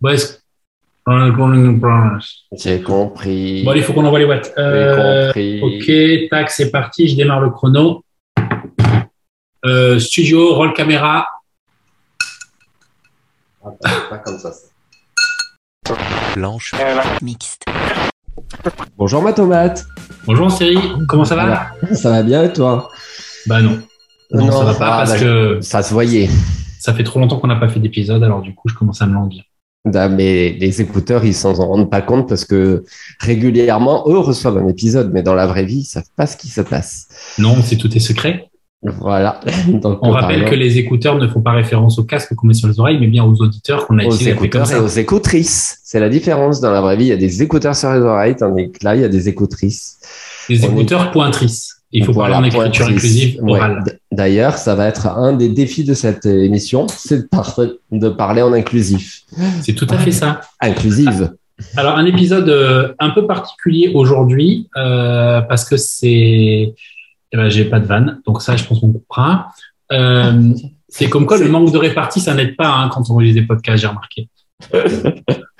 Promise. J'ai compris. Bon, allez, il faut qu'on envoie les watts. J'ai Euh, compris. ok, tac, c'est parti, je démarre le chrono. Euh, studio, roll caméra. Pas comme ça. Blanche. Mixte. Bonjour ma tomate. Bonjour Cyril, comment ça va Ça va bien et toi? Bah non. Non, ça va pas ah, parce bah, que Ça se voyait. ça fait trop longtemps qu'on n'a pas fait d'épisode, alors du coup, je commence à me languir. Mais les écouteurs, ils s'en rendent pas compte parce que régulièrement, eux reçoivent un épisode, mais dans la vraie vie, ils savent pas ce qui se passe. Non, c'est tout est secret. Voilà. Donc, On rappelle que les écouteurs ne font pas référence au casque qu'on met sur les oreilles, mais bien aux auditeurs qu'on a aux utilisés comme écouteurs et aux écoutrices. C'est la différence. Dans la vraie vie, il y a des écouteurs sur les oreilles, tandis que là, il y a des écoutrices. Est- écouteurs pointrices. Il faut Voilà, parler en écriture inclusive Ouais. orale. D'ailleurs, ça va être un des défis de cette émission, c'est de, par- de parler en inclusif. C'est tout à fait ça. Inclusive. Alors, un épisode euh, un peu particulier aujourd'hui, euh, parce que c'est. Eh ben, j'ai pas de vanne, donc ça, je pense qu'on coupera. Euh, c'est comme quoi le manque de répartie, ça n'aide pas hein, quand on relit des podcasts, j'ai remarqué.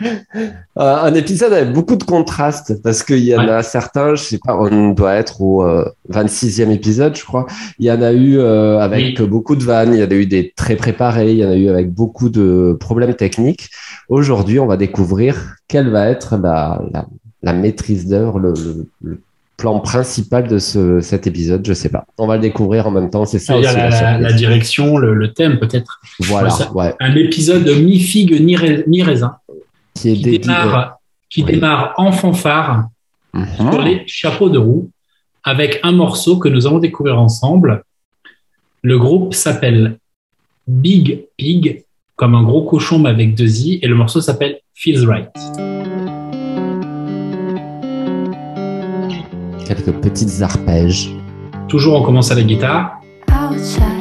Euh, un épisode avec beaucoup de contrastes parce qu'il y en Ouais. a certains, je sais pas, on doit être au euh, 26e épisode, je crois. Il y en a eu euh, avec beaucoup de vannes, il y en a eu des très préparés, il y en a eu avec beaucoup de problèmes techniques. Aujourd'hui, on va découvrir quelle va être la, la, la maîtrise d'œuvre, le, le- le plan principal de ce, cet épisode, je sais pas. On va le découvrir en même temps, c'est ça aussi la, direction, le, le thème peut-être. Voilà, ouais. Un épisode mi figue ni, ni raisin Qui est qui dédié. démarre, qui Oui. démarre en fanfare Mhm. sur les chapeaux de roue avec un morceau que nous allons découvrir ensemble. Le groupe s'appelle Big Pig, comme un gros cochon mais avec deux i, et le morceau s'appelle Feels Right. Quelques petites arpèges. Toujours on commence à la guitare. Outside,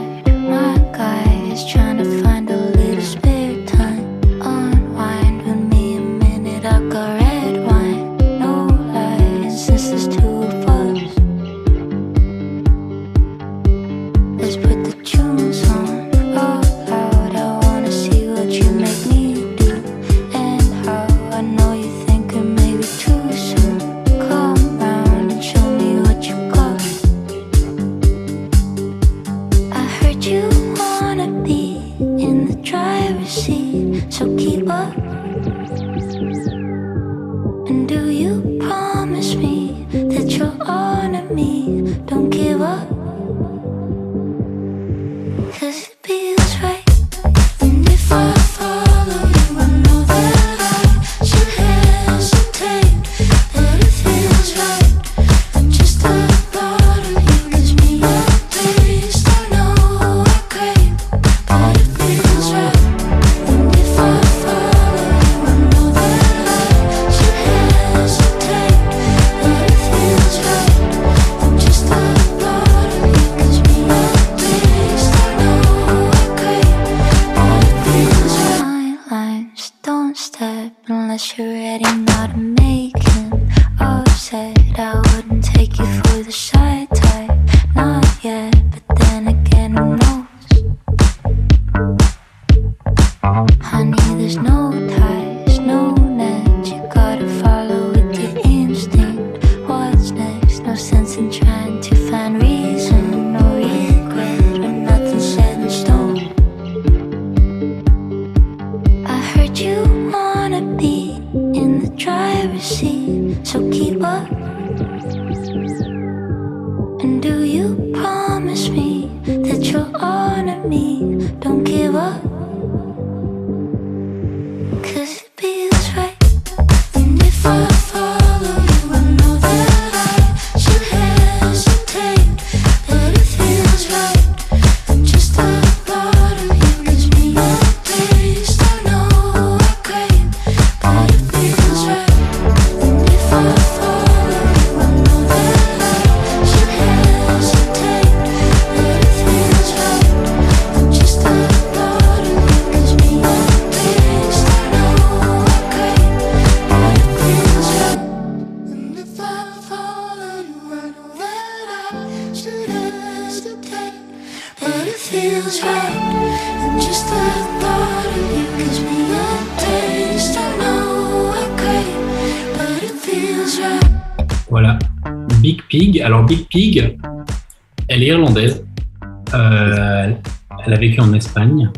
Big Pig, elle est irlandaise. Euh, elle a vécu en Espagne.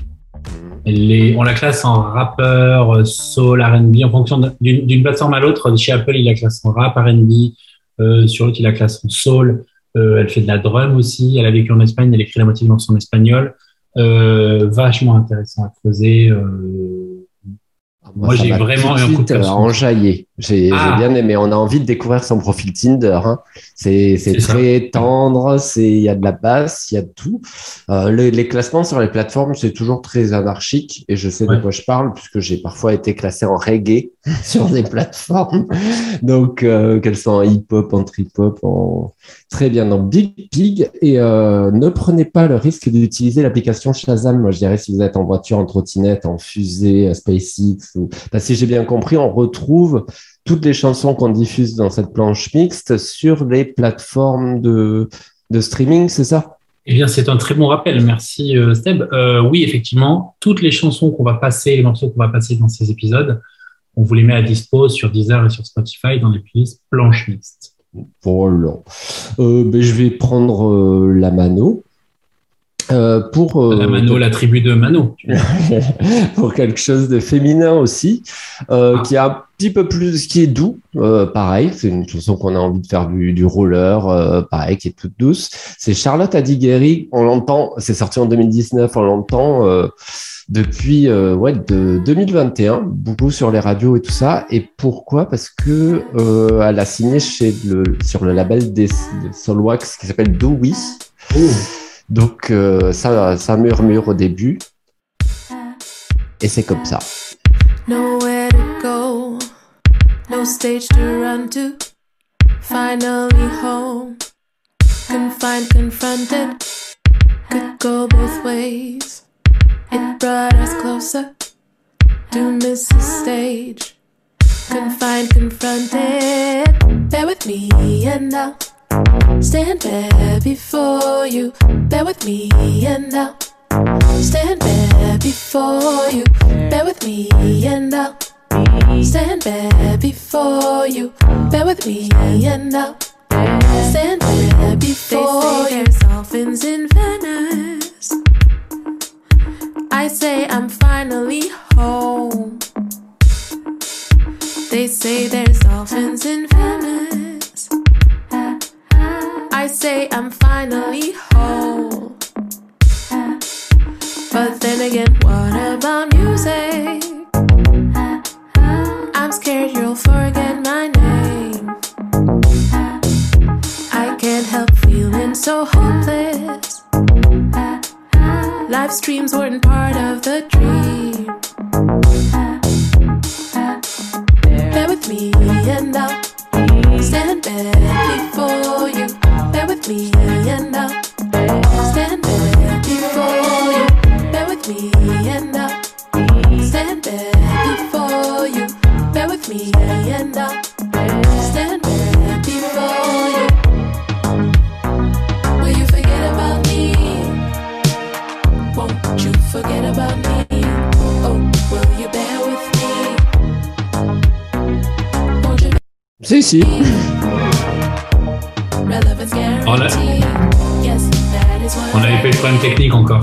On la classe en rappeur, euh, soul, R&B, en fonction d'une plateforme à l'autre. Chez Apple, il la classe en rap, R&B. Euh, sur l'autre, il la classe en soul. Elle fait de la drum aussi. Elle a vécu en Espagne. Elle écrit la moitié de son espagnol. Euh, vachement intéressant à creuser. Moi, ça j'ai vraiment eu un coup de euh, enjaillé. J'ai Ah. bien aimé. On a envie de découvrir son profil Tinder. hein. C'est ça. très tendre. C'est il y a de la basse, il y a de tout. Euh, les, les classements sur les plateformes, c'est toujours très anarchique et je sais de quoi je parle puisque j'ai parfois été classé en reggae sur des plateformes. Donc euh, qu'elles soient en hip-hop, en trip-hop, en très bien dans Big Pig et euh, ne prenez pas le risque d'utiliser l'application Shazam. Moi, je dirais si vous êtes en voiture, en trottinette, en fusée, à SpaceX ou parce que si j'ai bien compris, on retrouve toutes les chansons qu'on diffuse dans cette planche mixte sur les plateformes de, de streaming, c'est ça? Eh bien, c'est un très bon rappel. Merci, euh, Steb. Euh, oui, effectivement, toutes les chansons qu'on va passer, les morceaux qu'on va passer dans ces épisodes, on vous les met à dispo sur Deezer et sur Spotify dans les playlists planche mixte. Voilà. Euh, ben, je vais prendre euh, la mano. Euh, pour, euh, la Mano, la tribu de Mano. pour quelque chose de féminin aussi, Ah. qui est un petit peu plus, qui est doux, pareil, c'est une chanson qu'on a envie de faire du, du roller, pareil, qui est toute douce. C'est Charlotte Adighieri, on l'entend, c'est sorti en 2019, on l'entend depuis euh, ouais, de 2021, beaucoup sur les radios et tout ça. Et pourquoi? Parce que euh, elle a signé chez le, sur le label des, des Solwax qui s'appelle Dewey. Donc euh, ça, ça murmure au début. Et c'est comme ça. Nowhere to go, no stage to run to. Finally home, confined, confronted. Could go both ways. It brought us closer to miss the stage. Confined, confronted. Bear with me and I'll stand there before you. Bear with me and I'll stand there before you. Bear with me and I'll stand there before you. Bear with me and I'll stand there before you. Dolphins in Venice. I say I'm finally home. They say there's dolphins in Venice. I say I'm finally home. But then again, what about music? I'm scared you'll forget my name. I can't help feeling so hopeless. Live streams weren't part of the dream. Bear with me and I'll stand there before you. Bear with me and I'll stand there before you. Bear with me and I'll stand there before you. Bear with me and I'll stand there Si, si. relevance On a- is what On n'avait pas eu de problème technique encore.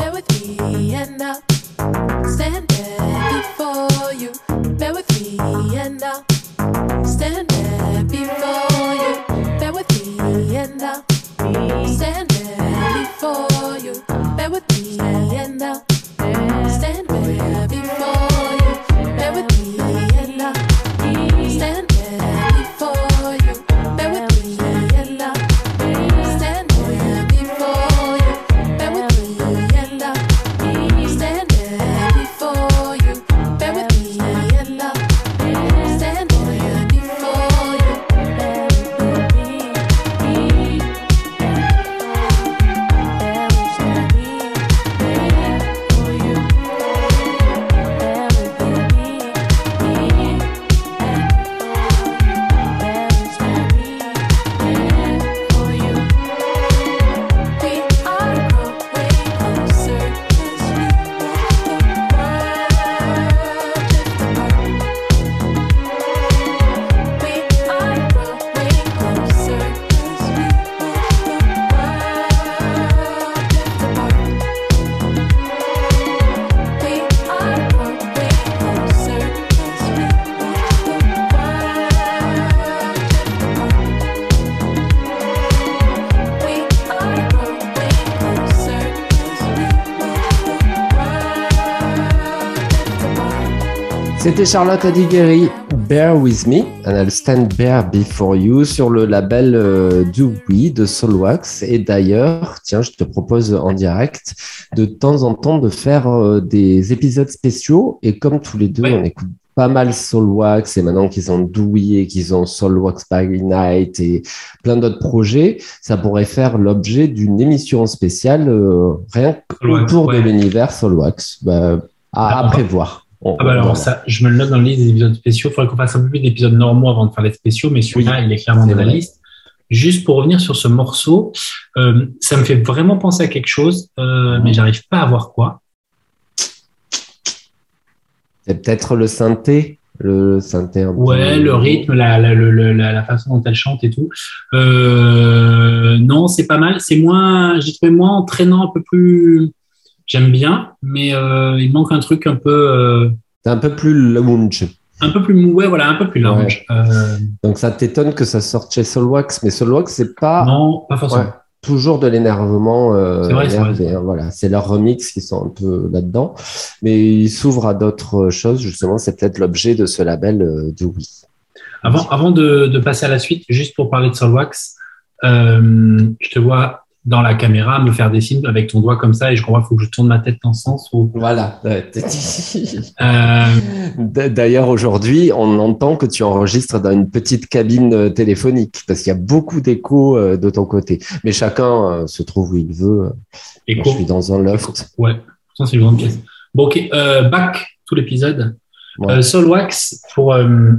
C'était Charlotte Adighieri, Bear With Me, and I'll Stand Bear Before You sur le label euh, Do We de Soulwax. Et d'ailleurs, tiens, je te propose en direct de temps en temps de faire euh, des épisodes spéciaux. Et comme tous les deux, Ouais. on écoute pas mal Soulwax et maintenant qu'ils ont Do We et qu'ils ont Soulwax by Night et plein d'autres projets, ça pourrait faire l'objet d'une émission spéciale euh, rien Soulwax, autour ouais. de l'univers Soulwax. Bah, à, Ah, à va- prévoir. On- Ah bah alors ça, je me le note dans la liste des épisodes spéciaux. Il faudrait qu'on fasse un peu plus d'épisodes normaux avant de faire les spéciaux, mais celui-là, il est clairement dans la liste. Juste pour revenir sur ce morceau, euh, ça me fait vraiment penser à quelque chose, euh, mais j'arrive pas à voir quoi. C'est peut-être le synthé, le synthé un peu- Ouais, le rythme, la, la, le- le- la, la façon dont elle chante et tout. Euh, non, c'est pas mal. C'est moins, j'ai trouvé moins entraînant, un peu plus. J'aime bien, mais euh, il manque un truc un peu, euh, un peu plus lounge. un peu plus. Ouais, voilà, un peu plus lounge. Euh, Donc ça t'étonne que ça sorte chez Soulwax, mais Soulwax c'est pas non, pas forcément. ouais, toujours de l'énervement. euh, C'est vrai, c'est vrai, énervé, c'est hein, voilà, c'est leurs remix qui sont un peu là-dedans, mais ils s'ouvrent à d'autres choses. Justement, c'est peut-être l'objet de ce label euh, de Oui. Avant, avant de, de passer à la suite, juste pour parler de Solwax, euh, je te vois dans la caméra me faire des signes avec ton doigt comme ça et je crois qu'il faut que je tourne ma tête dans ce sens. Voilà. Euh, D'ailleurs, aujourd'hui, on entend que tu enregistres dans une petite cabine euh, téléphonique parce qu'il y a beaucoup d'écho euh, de ton côté. Mais chacun se trouve où il veut. et Moi, je suis dans un loft. Ouais, ça c'est une grande pièce. Bon, ok, euh, back tout l'épisode. Ouais. Euh, Solwax, pour euh,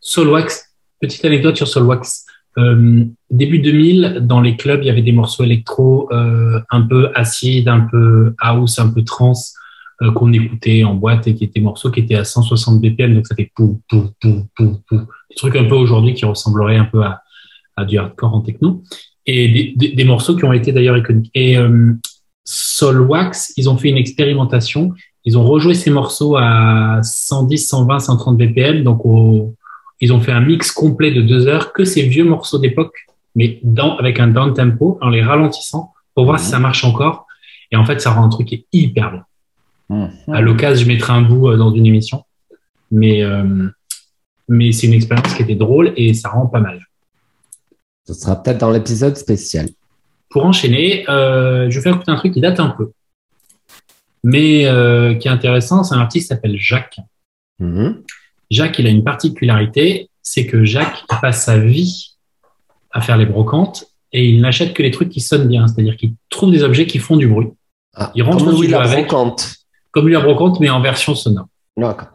Solwax, petite anecdote sur Solwax. Euh, début 2000, dans les clubs, il y avait des morceaux électro euh, un peu acide, un peu house, un peu trance euh, qu'on écoutait en boîte et qui étaient morceaux qui étaient à 160 BPM, donc ça fait pou, pou, pou, pou, pou. Des trucs un peu aujourd'hui qui ressembleraient un peu à, du hardcore en techno. Et des, des, morceaux qui ont été d'ailleurs iconiques. Et Solwax, ils ont fait une expérimentation. Ils ont rejoué ces morceaux à 110, 120, 130 BPM. Donc, au, ils ont fait un mix complet de deux heures que ces vieux morceaux d'époque, mais dans, avec un down tempo, en les ralentissant pour voir si ça marche encore. Et en fait, ça rend un truc qui est hyper bien. À l'occasion, je mettrai un bout euh, dans une émission. Mais, euh, mais c'est une expérience qui était drôle et ça rend pas mal. Ce sera peut-être dans l'épisode spécial. Pour enchaîner, euh, je vais faire écouter un truc qui date un peu, mais euh, qui est intéressant. C'est un artiste qui s'appelle Jacques. Mhm. Jacques, il a une particularité, c'est que Jacques passe sa vie à faire les brocantes et il n'achète que les trucs qui sonnent bien, c'est-à-dire qu'il trouve des objets qui font du bruit, Ah, Il rentre comme studio la avec. brocante. comme lui la brocante, mais en version sonore, D'accord.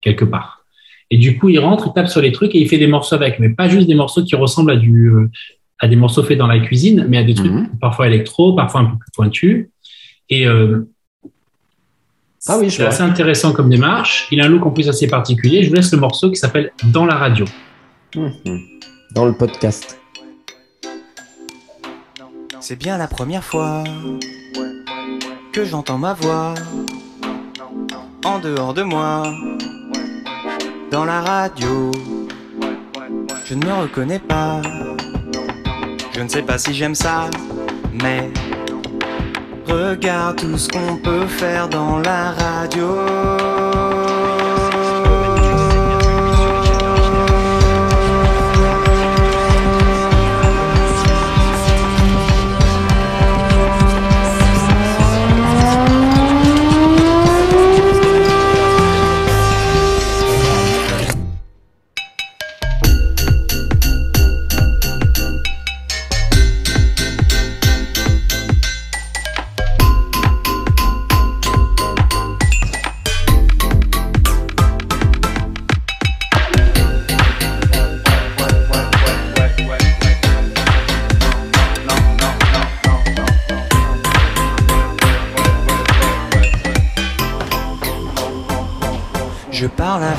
quelque part. Et du coup, il rentre, il tape sur les trucs et il fait des morceaux avec, mais pas juste des morceaux qui ressemblent à du euh, à des morceaux faits dans la cuisine, mais à des trucs Mhm. parfois électro, parfois un peu plus pointus. Et euh, Ah oui, je c'est assez intéressant comme démarche. Il a un look en plus assez particulier. Je vous laisse le morceau qui s'appelle Dans la radio. Mhm. Dans le podcast. C'est bien la première fois que j'entends ma voix en dehors de moi, dans la radio. Je ne me reconnais pas, je ne sais pas si j'aime ça, mais regarde tout ce qu'on peut faire dans la radio.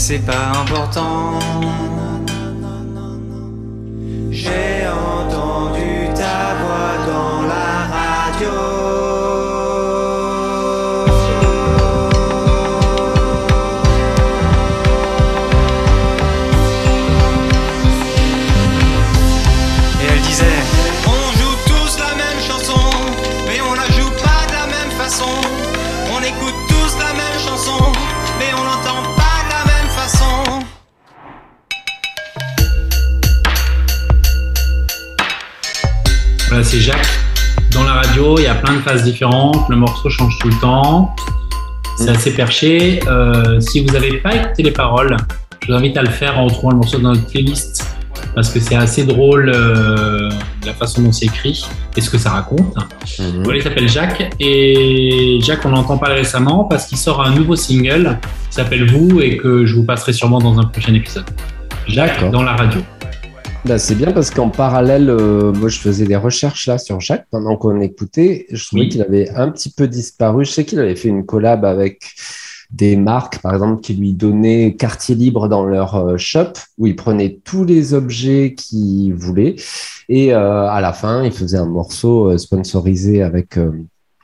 C'est pas important. De phases différentes. Le morceau change tout le temps. C'est assez perché. Euh, si vous n'avez pas écouté les paroles, je vous invite à le faire en retrouvant le morceau dans notre playlist parce que c'est assez drôle euh, la façon dont c'est écrit et ce que ça raconte. Mhm. Voilà, il s'appelle Jacques et Jacques, on n'entend pas récemment parce qu'il sort un nouveau single qui s'appelle Vous et que je vous passerai sûrement dans un prochain épisode. Jacques dans la radio. Bah, c'est bien parce qu'en parallèle, euh, moi je faisais des recherches là sur Jacques pendant qu'on écoutait. Je trouvais Oui. qu'il avait un petit peu disparu. Je sais qu'il avait fait une collab avec des marques, par exemple, qui lui donnaient quartier libre dans leur euh, shop, où il prenait tous les objets qu'il voulait. Et euh, à la fin, il faisait un morceau euh, sponsorisé avec, euh,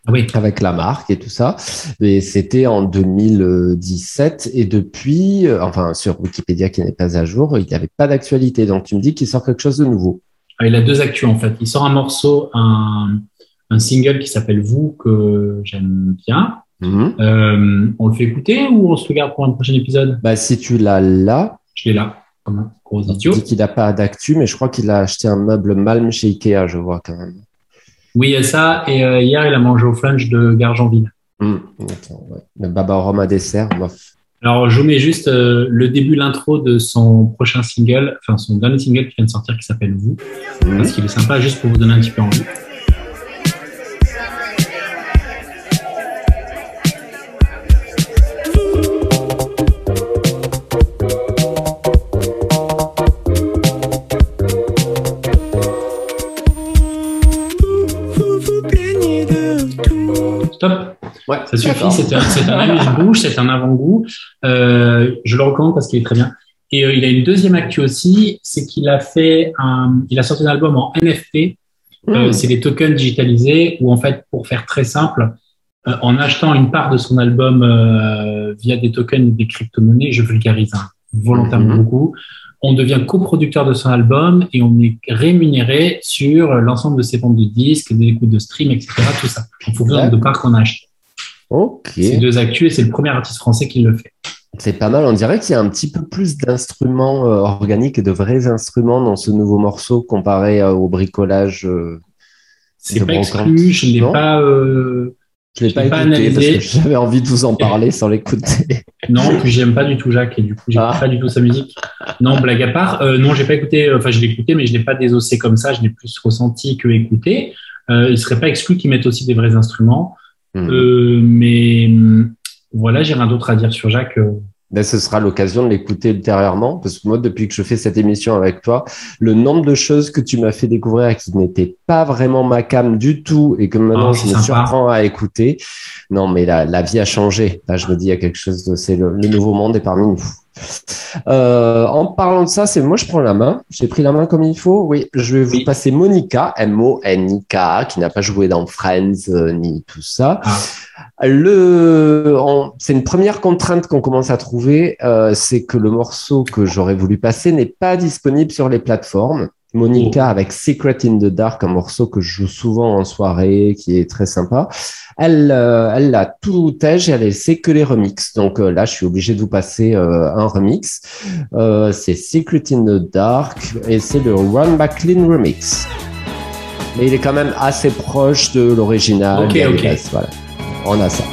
Oui. avec la marque et tout ça. Et c'était en 2017. Et depuis, euh, enfin, sur Wikipédia qui n'est pas à jour, il n'y avait pas d'actualité. Donc, tu me dis qu'il sort quelque chose de nouveau. Ah, Il a deux actus en fait. Il sort un morceau, un, un single qui s'appelle Vous que j'aime bien. Mhm. Euh, on le fait écouter ou on se le garde pour un prochain épisode? Bah, si tu l'as là, Je l'ai là, comme un gros idiot. dis qu'il n'a pas d'actu, mais je crois qu'il a acheté un meuble Malm chez Ikea, je vois quand même. Oui, il y a ça. Et euh, hier, il a mangé au flunch de Gargenville. Attends, ouais. Le baba rhum à dessert, bof. Alors, je vous mets juste euh, le début, l'intro de son prochain single, enfin son dernier single qui vient de sortir qui s'appelle Vous, Mhm. parce qu'il est sympa, juste pour vous donner un petit peu envie. Ouais, Ça suffit, c'est un, amuse-bouche, c'est un avant-goût. Euh, je le recommande parce qu'il est très bien. Et euh, il a une deuxième actu aussi, c'est qu'il a fait un, il a sorti un album en NFT. Euh, Mhm. c'est les tokens digitalisés où en fait, pour faire très simple, en achetant une part de son album via des tokens ou des crypto-monnaies, je vulgarise hein, volontairement Mhm. beaucoup, on devient coproducteur de son album et on est rémunéré sur l'ensemble de ses ventes de disques, des écoutes de stream, etc. Tout ça, en fonction de part qu'on a acheté. Ok. C'est deux actus et c'est le premier artiste français qui le fait. C'est pas mal. On dirait qu'il y a un petit peu plus d'instruments euh, organiques et de vrais instruments dans ce nouveau morceau comparé euh, au bricolage. euh, C'est pas exclu, je l'ai pas. Je l'ai pas écouté parce analysé. que j'avais envie de vous en parler sans l'écouter. Non, puis j'aime pas du tout Jacques et du coup j'écoute Ah. pas du tout sa musique. Non, blague à part. Non, j'ai pas écouté. Enfin, je l'ai écouté, mais je l'ai pas désossé comme ça. Je l'ai plus ressenti que écouté. Il serait pas exclu qu'ils mettent aussi des vrais instruments. Mhm. Euh, mais hum, voilà, j'ai rien d'autre à dire sur Jacques. euh. Ben, ce sera l'occasion de l'écouter ultérieurement, parce que moi, depuis que je fais cette émission avec toi, le nombre de choses que tu m'as fait découvrir qui n'étaient pas vraiment ma cam du tout et que maintenant Ah, je me surprends à écouter. Non, mais la, la vie a changé. Là, je me dis, il y a quelque chose de, c'est le, le nouveau monde est parmi nous. Euh, en parlant de ça, c'est moi, je prends la main. J'ai pris la main comme il faut. Oui, je vais vous Oui. passer Monica, M-O-N-I-K, qui n'a pas joué dans Friends euh, ni tout ça. Ah. Le, on- c'est une première contrainte qu'on commence à trouver, euh, c'est que le morceau que j'aurais voulu passer n'est pas disponible sur les plateformes. Monica Oh. avec Secret in the Dark, un morceau que je joue souvent en soirée, qui est très sympa. Elle, euh, elle l'a tout tège et elle laissé que les remixes. Donc euh, là, je suis obligé de vous passer euh, un remix. C'est Secret in the Dark et c'est le Run Back Clean remix. Mais il est quand même assez proche de l'original. Ok, a ok. voilà. On a ça.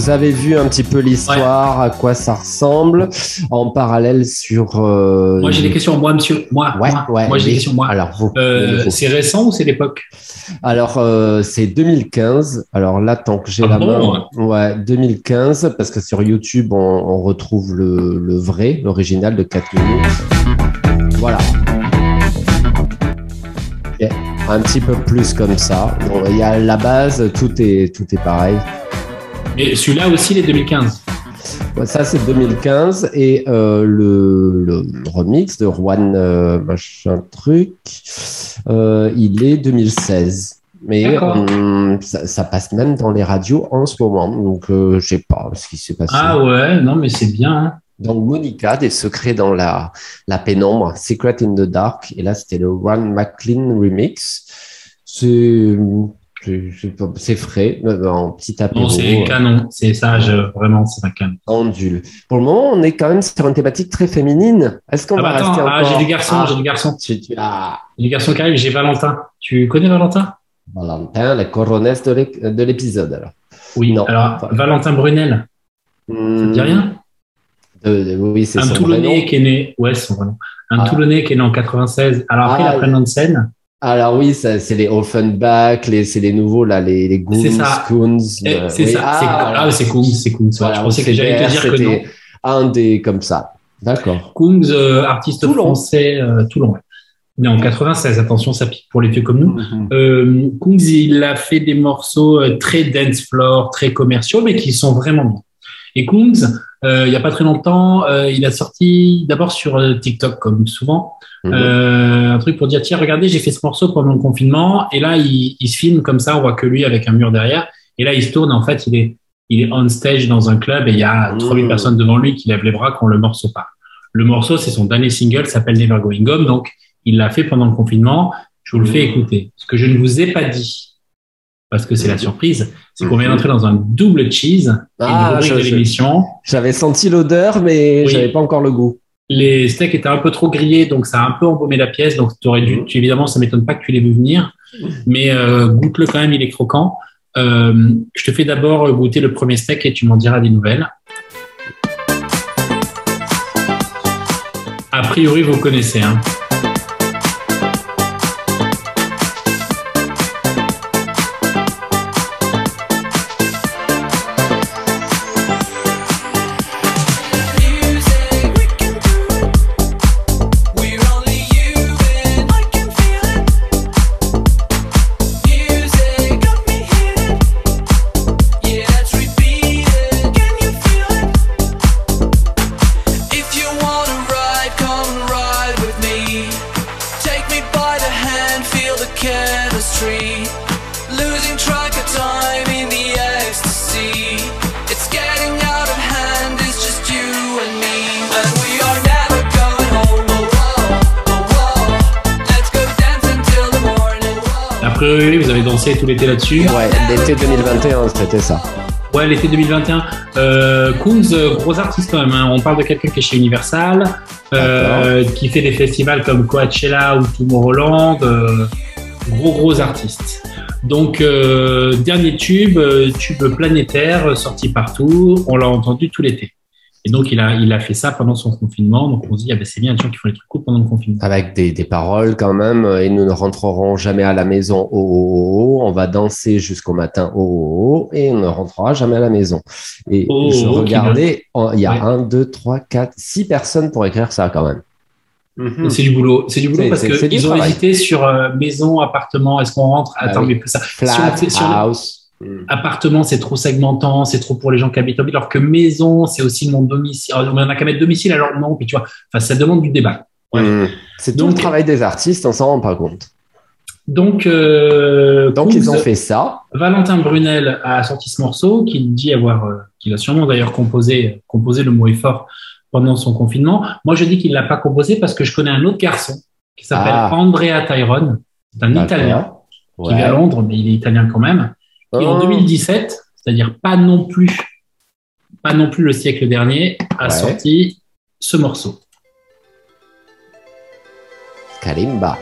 Vous avez vu un petit peu l'histoire, à quoi ça ressemble. En parallèle sur. euh, Moi j'ai des questions. Moi, monsieur. Moi, Ouais, moi, ouais, moi j'ai des questions. Moi. Alors, vous. Euh, vous. c'est récent ou c'est l'époque? Alors, euh, c'est 2015. Alors là, tant que j'ai Ah la bon? main, ouais, 2015, parce que sur YouTube, on, on retrouve le, le vrai, l'original de 4 minutes. Voilà. Un petit peu plus comme ça. Bon, Il y a la base, tout est, tout est pareil. Et celui-là aussi, les 2015. Ouais, ça, c'est 2015. Et euh, le, le remix de Juan euh, machin truc, euh, il est 2016. Mais hum, ça, ça passe même dans les radios en ce moment. Donc, je sais pas ce qui s'est passé. Ah ouais, non, mais c'est bien. hein. Donc, Monica, des secrets dans la, la pénombre, Secret in the Dark. Et là, c'était le Juan McLean remix. C'est c'est- frais, euh, en petit apéro. Non, c'est euh, canon. C'est sage, vraiment, c'est un canon. Pendule. Pour le moment, on est quand même sur une thématique très féminine. Est-ce qu'on Ah va bah attends, rester ah, encore j'ai des garçons, Ah, j'ai des garçons. tu- tu- ah, J'ai des garçons qui arrivent, j'ai Valentin. Tu connais Valentin? Valentin, la coronesse de l'ép- de l'épisode. Alors, Oui. Non. Alors. Valentin Brunel, ça te dit rien? De- oui, c'est Un son Toulonnais qui est né, ouais, c'est son vrai nom. Un Ah. Toulonnais qui est né en 96. Alors après, Ah, il a pris le nom de scène. Alors oui, c'est les Offenbach, les, c'est les nouveaux là, les, les Goons, C'est ça. Coons. Eh, euh, c'est ça. c'est ah, c'est Kungs, c'est Kungs. ouais. Voilà, je pensais que j'allais te dire que non. c'était Un des comme ça. D'accord. Kungs, euh, artiste Toulon. français, euh, Toulon, ouais. Né en 96. Attention, ça pique pour les vieux comme nous. Mhm. Euh, il a fait des morceaux euh, très dance floor, très commerciaux, mais qui sont vraiment bons. Et Kungs, euh, il y a pas très longtemps, euh, il a sorti d'abord sur euh, TikTok, comme souvent, Mhm. euh, un truc pour dire tiens, regardez, j'ai fait ce morceau pendant le confinement. Et là, il, il se filme comme ça, on voit que lui avec un mur derrière. Et là, il se tourne. En fait, il est, il est on stage dans un club et il y a Mhm. 3000 personnes devant lui qui lèvent les bras quand le morceau part. Le morceau, c'est son dernier single, s'appelle Never Going Home. Donc, il l'a fait pendant le confinement. Je vous le fais Mhm. écouter. Ce que je ne vous ai pas dit, parce que c'est la Mhm. surprise, c'est qu'on vient Mhm. d'entrer dans un double cheese, Ah, une rubrique je- de je- l'émission. J'avais senti l'odeur, mais Oui. j'avais pas encore le goût. Les steaks étaient un peu trop grillés, donc ça a un peu embaumé la pièce. Donc, tu aurais dû, tu- évidemment, ça m'étonne pas que tu l'aies vu venir, mais euh, goûte-le quand même, il est croquant. Euh, je te fais d'abord goûter le premier steak et tu m'en diras des nouvelles. A priori, vous connaissez. Hein. Là-dessus. Ouais, l'été 2021, c'était ça. Ouais, l'été 2021. Euh, Kunz, gros artiste quand même. hein. On parle de quelqu'un qui est chez Universal, euh, qui fait des festivals comme Coachella ou Tomorrowland. euh, gros, gros artiste. Donc, euh, dernier tube, euh, tube planétaire, sorti partout. On l'a entendu tout l'été. Et donc, il a, il a fait ça pendant son confinement. Donc, on se dit, ah ben, c'est bien, les gens qui font les trucs cool pendant le confinement. Avec des, des paroles quand même. Et nous ne rentrerons jamais à la maison. Oh, oh, oh, oh. On va danser jusqu'au matin. Oh, oh, oh. Et on ne rentrera jamais à la maison. Et Oh, je oh, regardais, il y a Ouais. un, deux, trois, quatre, six personnes pour écrire ça quand même. C'est du boulot. C'est du boulot C'est- parce qu'ils ont travail. hésité sur euh, maison, appartement. Est-ce qu'on rentre? Ah Attends, oui. mais ça. Flat, si on- house. Appartement, c'est trop segmentant, c'est trop pour les gens qui habitent en ville, alors que maison, c'est aussi mon domicile. Alors, on n'a qu'à mettre domicile, alors non, puis tu vois, enfin, ça demande du débat. Ouais. Mm. C'est tout Donc- le travail des artistes, on s'en rend pas compte. Donc, euh, Donc ils ont fait ça. Valentin Brunel a sorti ce morceau qu'il dit avoir, euh, qu'il a sûrement d'ailleurs composé, composé le mot est fort pendant son confinement. Moi, je dis qu'il l'a pas composé parce que je connais un autre garçon qui s'appelle Ah. Andrea Tyrone. C'est un Italien D'accord. qui vit à Ouais. Londres, mais il est italien quand même. Et en Oh. 2017, c'est-à-dire pas non plus, pas non plus le siècle dernier, a Ouais. sorti ce morceau. Kalimba.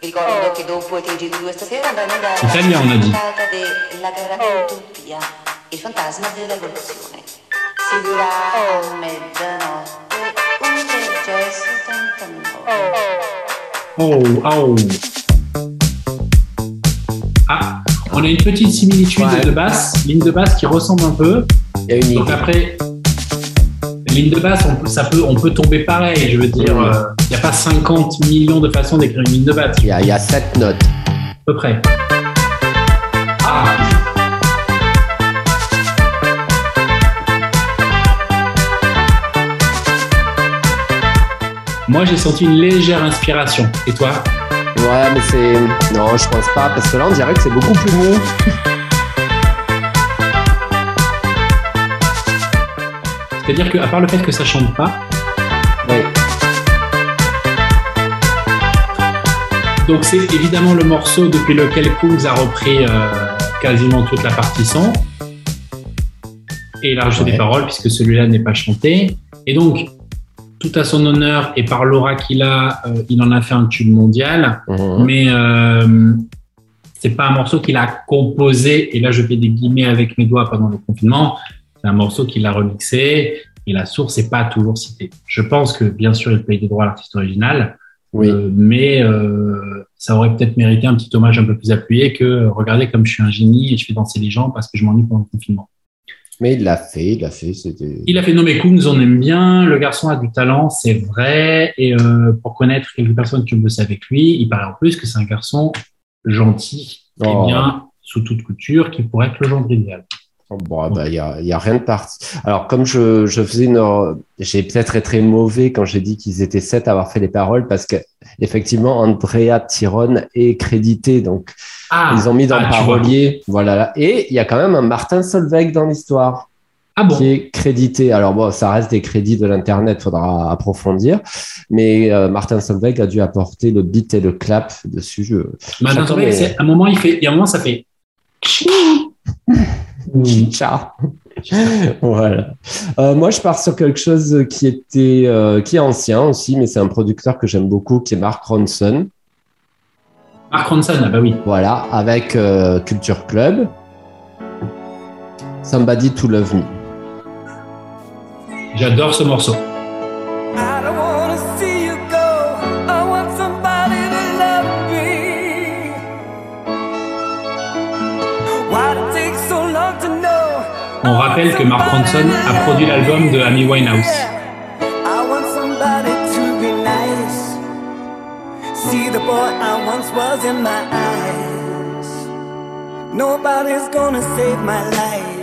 Vi ricordo che dopo i TG2 stasera andranno in gara Italia, on a dit. la puntata della gara Utopia, il fantasma dell'evoluzione. Si durerà a mezzanotte, 11.79. Oh, oh. Ah, on a une petite similitude Ouais. de basse, ligne de basse qui ressemble un peu. Il y a une Donc idée. après, ligne de basse, on peut, ça peut, on peut tomber pareil. Je veux dire, euh, il n'y a pas 50 millions de façons d'écrire une ligne de basse, Il y y a sept notes. à peu près. Ah, Moi, j'ai senti une légère inspiration. Et toi Ouais, mais c'est. Non, je pense pas, parce que là, on dirait que c'est beaucoup plus mou. C'est-à-dire qu'à part le fait que ça chante pas, Oui. donc c'est évidemment le morceau depuis lequel Kunz a repris euh, quasiment toute la partie son. Et il a rajouté Ouais. des paroles puisque celui-là n'est pas chanté. Et donc, tout à son honneur et par l'aura qu'il a, euh, il en a fait un tube mondial. Mhm. Mais euh, c'est pas un morceau qu'il a composé. Et là, je fais des guillemets avec mes doigts pendant le confinement. C'est un morceau qu'il a remixé. Et la source n'est pas toujours citée. Je pense que, bien sûr, il paye des droits à l'artiste original. Oui. Euh, mais euh, ça aurait peut-être mérité un petit hommage un peu plus appuyé que euh, regardez comme je suis un génie et je fais danser les gens parce que je m'ennuie pendant le confinement. Mais il l'a fait, il l'a fait. C'était. Il a fait nommer Kunz, on aime bien. Le garçon a du talent, c'est vrai. Et euh, pour connaître quelques personnes qui ont bossé avec lui, il paraît en plus que c'est un garçon gentil et Oh. bien sous toute couture qui pourrait être le genre idéal. Oh, Bon, bah, il y a, il y a rien de parti. Alors, comme je, je faisais une, j'ai peut-être été très mauvais quand j'ai dit qu'ils étaient sept à avoir fait les paroles parce que, effectivement, Andrea Tyrone est crédité. Donc, Ah, ils ont mis dans ah, le parolier. Voilà. Et il y a quand même un Martin Solveig dans l'histoire. Ah bon? qui est crédité. Alors bon, ça reste des crédits de l'internet, faudra approfondir. Mais euh, Martin Solveig a dû apporter le beat et le clap dessus. Je... Martin Solveig, à un moment, il fait, il y a un moment, ça fait. Ciao. voilà. Euh, moi, je pars sur quelque chose qui était, euh, qui est ancien aussi, mais c'est un producteur que j'aime beaucoup, qui est Mark Ronson. Mark Ronson, ah bah oui. Voilà, avec euh, Culture Club. Somebody to Love Me. J'adore ce morceau. On rappelle que Mark Ronson a produit l'album de Amy Winehouse. See the boy I once was in my eyes. Nobody's gonna save my life.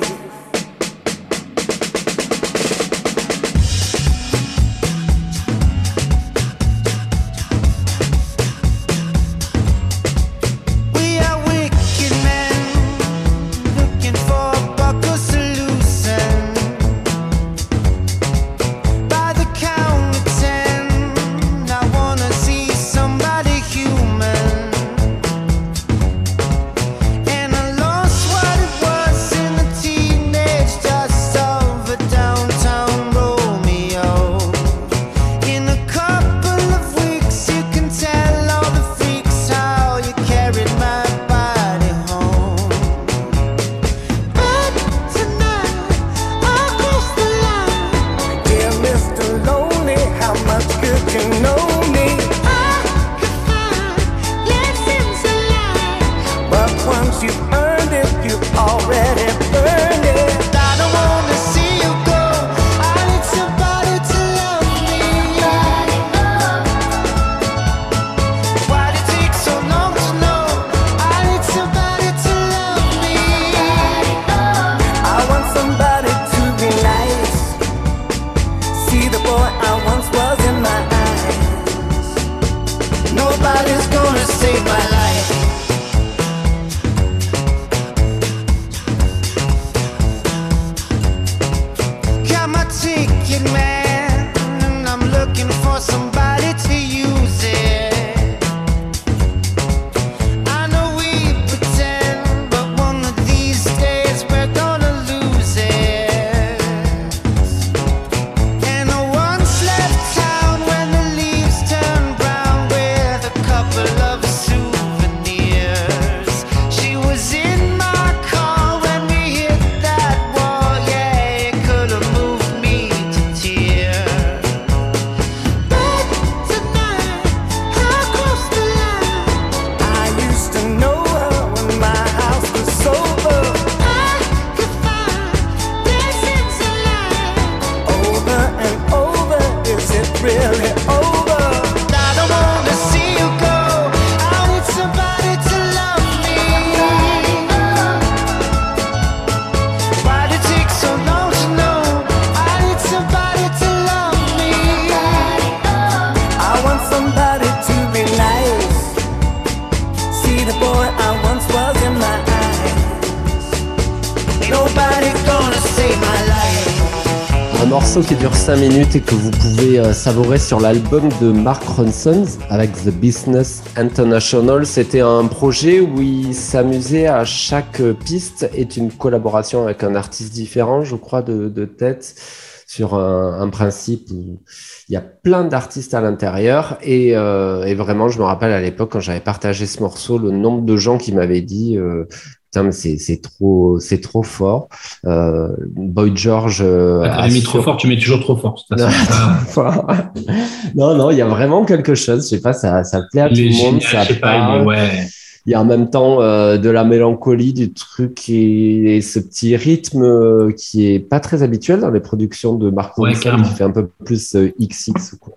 Et que vous pouvez euh, savourer sur l'album de Mark Ronson avec The Business International. C'était un projet où il s'amusait à chaque piste est une collaboration avec un artiste différent, je crois, de, de tête sur un, un principe où il y a plein d'artistes à l'intérieur et, euh, et vraiment je me rappelle à l'époque quand j'avais partagé ce morceau le nombre de gens qui m'avaient dit euh, c'est c'est trop c'est trop fort euh, Boy George euh, Ah, mis trop fort, tu mets toujours trop fort. non, non, non, il y a vraiment quelque chose. Je sais pas, ça, ça plaît à tout le monde. Ça il parle. est- ouais. Il y a en même temps euh, de la mélancolie du truc et, et ce petit rythme euh, qui est pas très habituel dans les productions de Marco Ouais, qui fait un peu plus euh, XX. Quoi.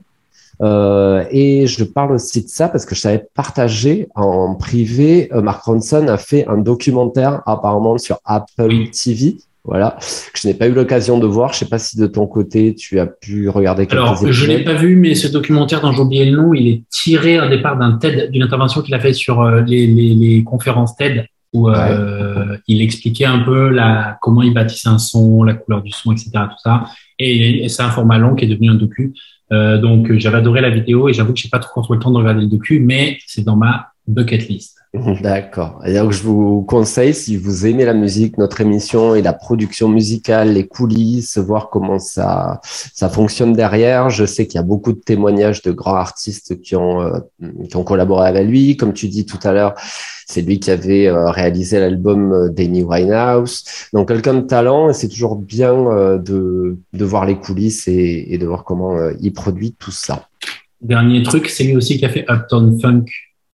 Euh, et je parle aussi de ça parce que je savais partager en privé. euh, Mark Ronson a fait un documentaire apparemment sur Apple. TV. Voilà, que je n'ai pas eu l'occasion de voir. Je sais pas si de ton côté tu as pu regarder quelques Alors, je épisodes. l'ai pas vu, mais ce documentaire dont j'ai oublié le nom, il est tiré au départ d'un TED, d'une intervention qu'il a fait sur euh, les, les, les conférences TED, où euh, il expliquait un peu la, comment il bâtissait un son, la couleur du son, etc. Tout ça. Et, et c'est un format long qui est devenu un docu. Euh, donc, euh, j'avais adoré la vidéo et j'avoue que j'ai pas trop trouvé le temps de regarder le docu, mais c'est dans ma bucket list. D'accord. Et donc, je vous conseille, si vous aimez la musique, notre émission et la production musicale, les coulisses, voir comment ça, ça fonctionne derrière. Je sais qu'il y a beaucoup de témoignages de grands artistes qui ont, euh, qui ont collaboré avec lui. Comme tu dis tout à l'heure, c'est lui qui avait euh, réalisé l'album euh, d'Amy Winehouse. Donc, quelqu'un de talent, et c'est toujours bien euh, de, de voir les coulisses et, et de voir comment euh, il produit tout ça. Dernier truc, c'est lui aussi qui a fait Uptown Funk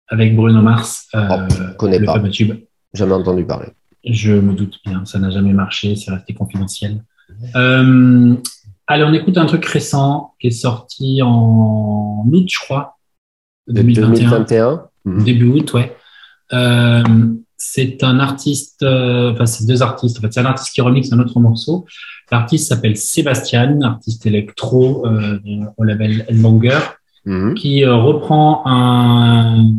avec Bruno Mars. Euh, Oh, connais le pas. fameux tube. Jamais entendu parler. Je me doute bien, ça n'a jamais marché, c'est resté confidentiel. Euh, allez, on écoute un truc récent qui est sorti en août, je crois, De 2021, 2021. Mhm. début août, ouais. Euh, c'est un artiste, euh, enfin c'est deux artistes. En fait, c'est un artiste qui remixe un autre morceau. L'artiste s'appelle Sébastien, artiste électro euh, au label Longer Mhm. qui euh, reprend un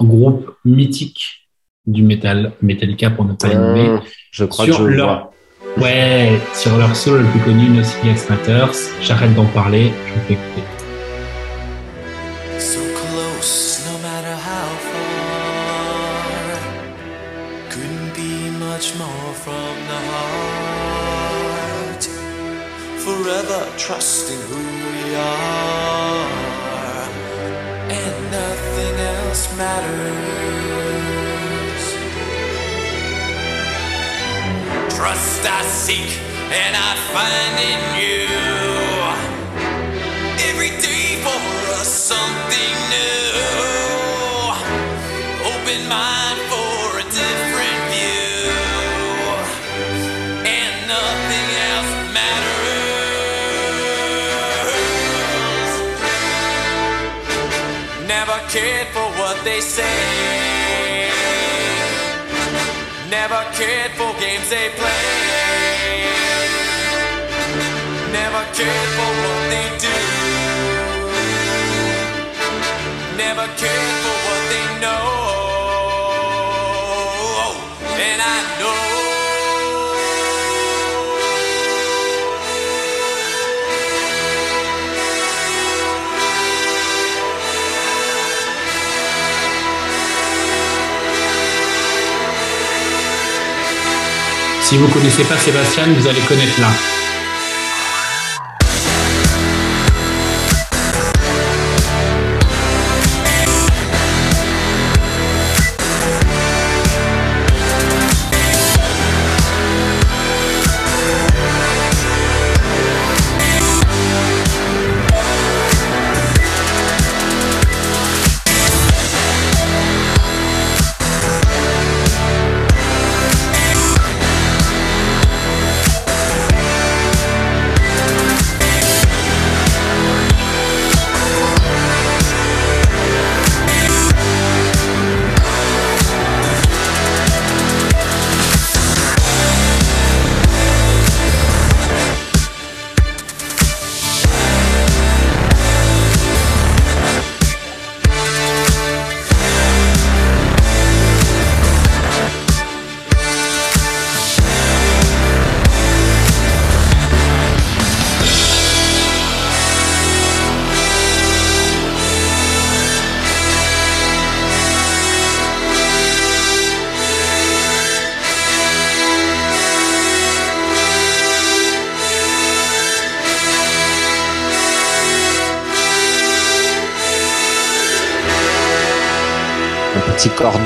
groupe mythique du métal, Metallica pour ne pas les nommer, Ah, je crois sur que je le leur, vois. ouais, sur leur solo le plus connu, No CPS Matters. J'arrête d'en parler, je vous fais écouter. So close, no matter how far. Couldn't be much more from the heart. Forever trusting who we are. Matters. Trust I seek, and I find in you. Every day for us something new. Open mind they say. Never cared for games they play. Never cared for what they do. Never cared for what they know. And I Si vous connaissez pas Sébastien, vous allez connaître là.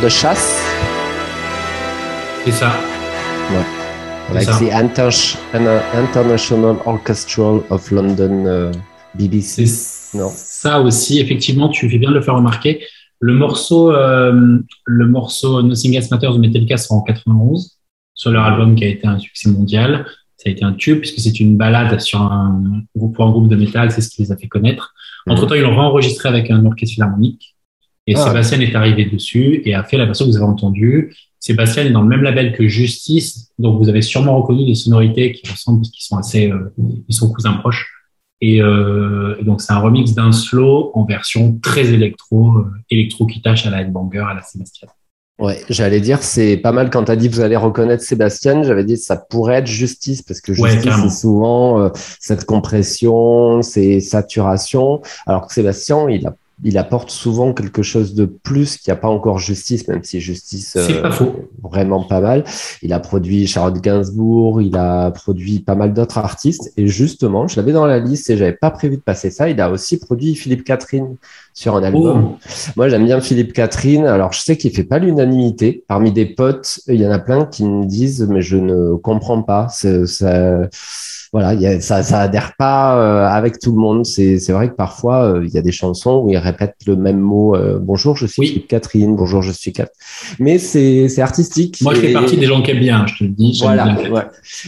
De chasse C'est ça. avec ça. the Inter- International Orchestral of London euh, BBC. Non. ça aussi, effectivement, tu fais bien de le faire remarquer. Le morceau, euh, le morceau Nothing Else Matters de Metallica sort en 91 sur leur album qui a été un succès mondial. Ça a été un tube puisque c'est une balade sur un groupe pour un groupe de métal, c'est ce qui les a fait connaître. Entre temps, ils l'ont réenregistré avec un orchestre philharmonique et Ah. Sébastien est arrivé dessus et a fait la version que vous avez entendue. Sébastien est dans le même label que Justice, donc vous avez sûrement reconnu des sonorités qui ressemblent qu'ils sont assez, euh, ils sont cousins proches. Et, euh, et donc c'est un remix d'un slow en version très électro, euh, électro qui tâche à la Headbanger, à la Sébastien. Ouais, j'allais dire, c'est pas mal quand tu as dit vous allez reconnaître Sébastien. J'avais dit ça pourrait être justice parce que Ouais, justice, carrément. c'est souvent euh, cette compression, ces saturations. Alors que Sébastien, il, a, il apporte souvent quelque chose de plus qu'il n'y a pas encore justice, même si justice, euh, pas vraiment pas mal. Il a produit Charlotte Gainsbourg, il a produit pas mal d'autres artistes. Et justement, je l'avais dans la liste et j'avais pas prévu de passer ça. Il a aussi produit Philippe Catherine sur un album. Oh, Moi, j'aime bien Philippe Catherine. Alors, je sais qu'il fait pas l'unanimité. Parmi des potes, il y en a plein qui me disent, mais je ne comprends pas. Ça, voilà, il y a- ça, ça adhère pas euh, avec tout le monde. C'est, vrai que parfois, euh, il y a des chansons où ils répètent le même mot. euh, bonjour, je suis Oui. Philippe Catherine. Bonjour, je suis Cat. Mais c'est, artistique. moi je fais partie des gens qui aiment bien, je te le dis. voilà. ouais.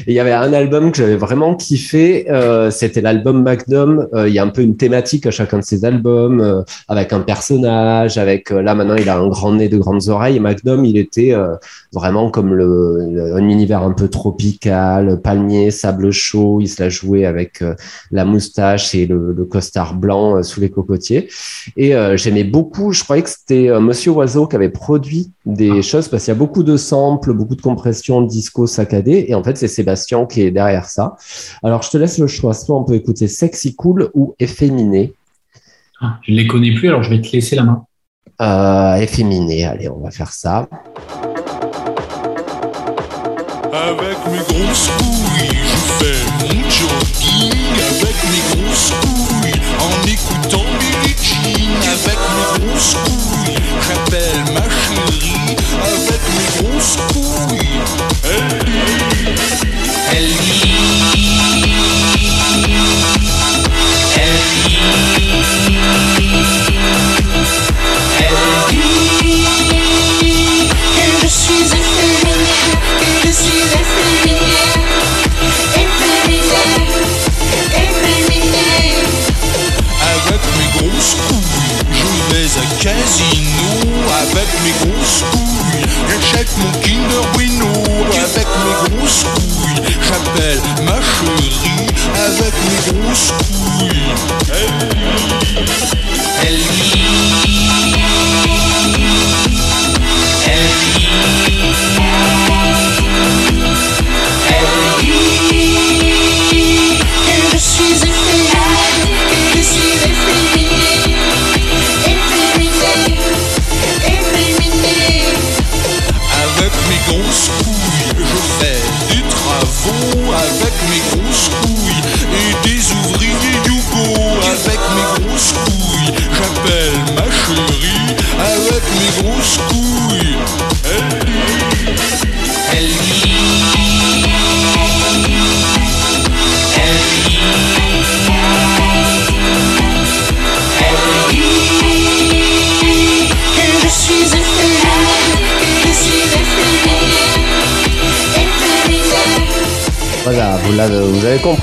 Il y avait un album que j'avais vraiment kiffé. euh, C'était l'album Magnum. Euh, Il y a un peu une thématique à chacun de ses albums, avec un personnage, avec euh, là maintenant il a un grand nez de grandes oreilles. Et Magnum, il était euh, vraiment comme le, le- un univers un peu tropical, palmier, sable chaud. Il se la jouait avec euh, la moustache et le, le costard blanc euh, sous les cocotiers. Et euh, j'aimais beaucoup. Je croyais que c'était euh, Monsieur Oiseau qui avait produit des choses parce qu'il y a beaucoup de samples, beaucoup de compression, disco saccadé. Et en fait, c'est Sébastien qui est derrière ça. Alors, je te laisse le choix. Soit on peut écouter Sexy Cool ou Efféminé. Ah, Je ne les connais plus, alors je vais te laisser la main. Euh, efféminé, allez, on va faire ça. Avec mes grosses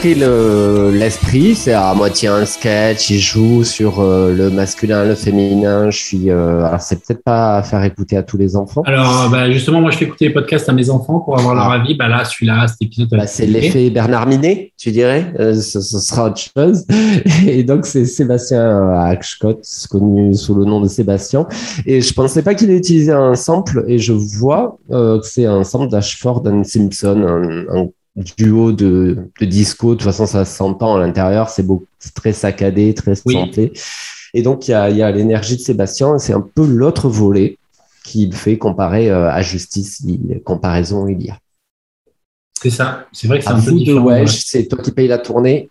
le- l'esprit. c'est à moitié un sketch. Il joue sur euh, le masculin, le féminin. Je suis. euh, alors, c'est peut-être pas à faire écouter à tous les enfants. Alors, euh, bah, justement, moi je fais écouter les podcasts à mes enfants pour avoir leur avis. Bah, là, celui-là, cet épisode. Bah, c'est l'effet Bernard Minet, tu dirais. Euh, ce, ce sera autre chose. Et donc, c'est Sébastien Ashcott, connu sous le nom de Sébastien. Et je pensais pas qu'il ait utilisé un sample. Et je vois euh, que c'est un sample d'Ashford and Simpson, un, un duo de, de disco. De toute façon, ça s'entend à l'intérieur. C'est très saccadé, très Oui. santé. Et donc, il y a, il y a l'énergie de Sébastien. C'est un peu l'autre volet qu'il fait comparer euh, à Justice. Il, comparaison, il y a. C'est ça. C'est vrai que c'est un peu différent. Ouais. c'est toi qui paye la tournée.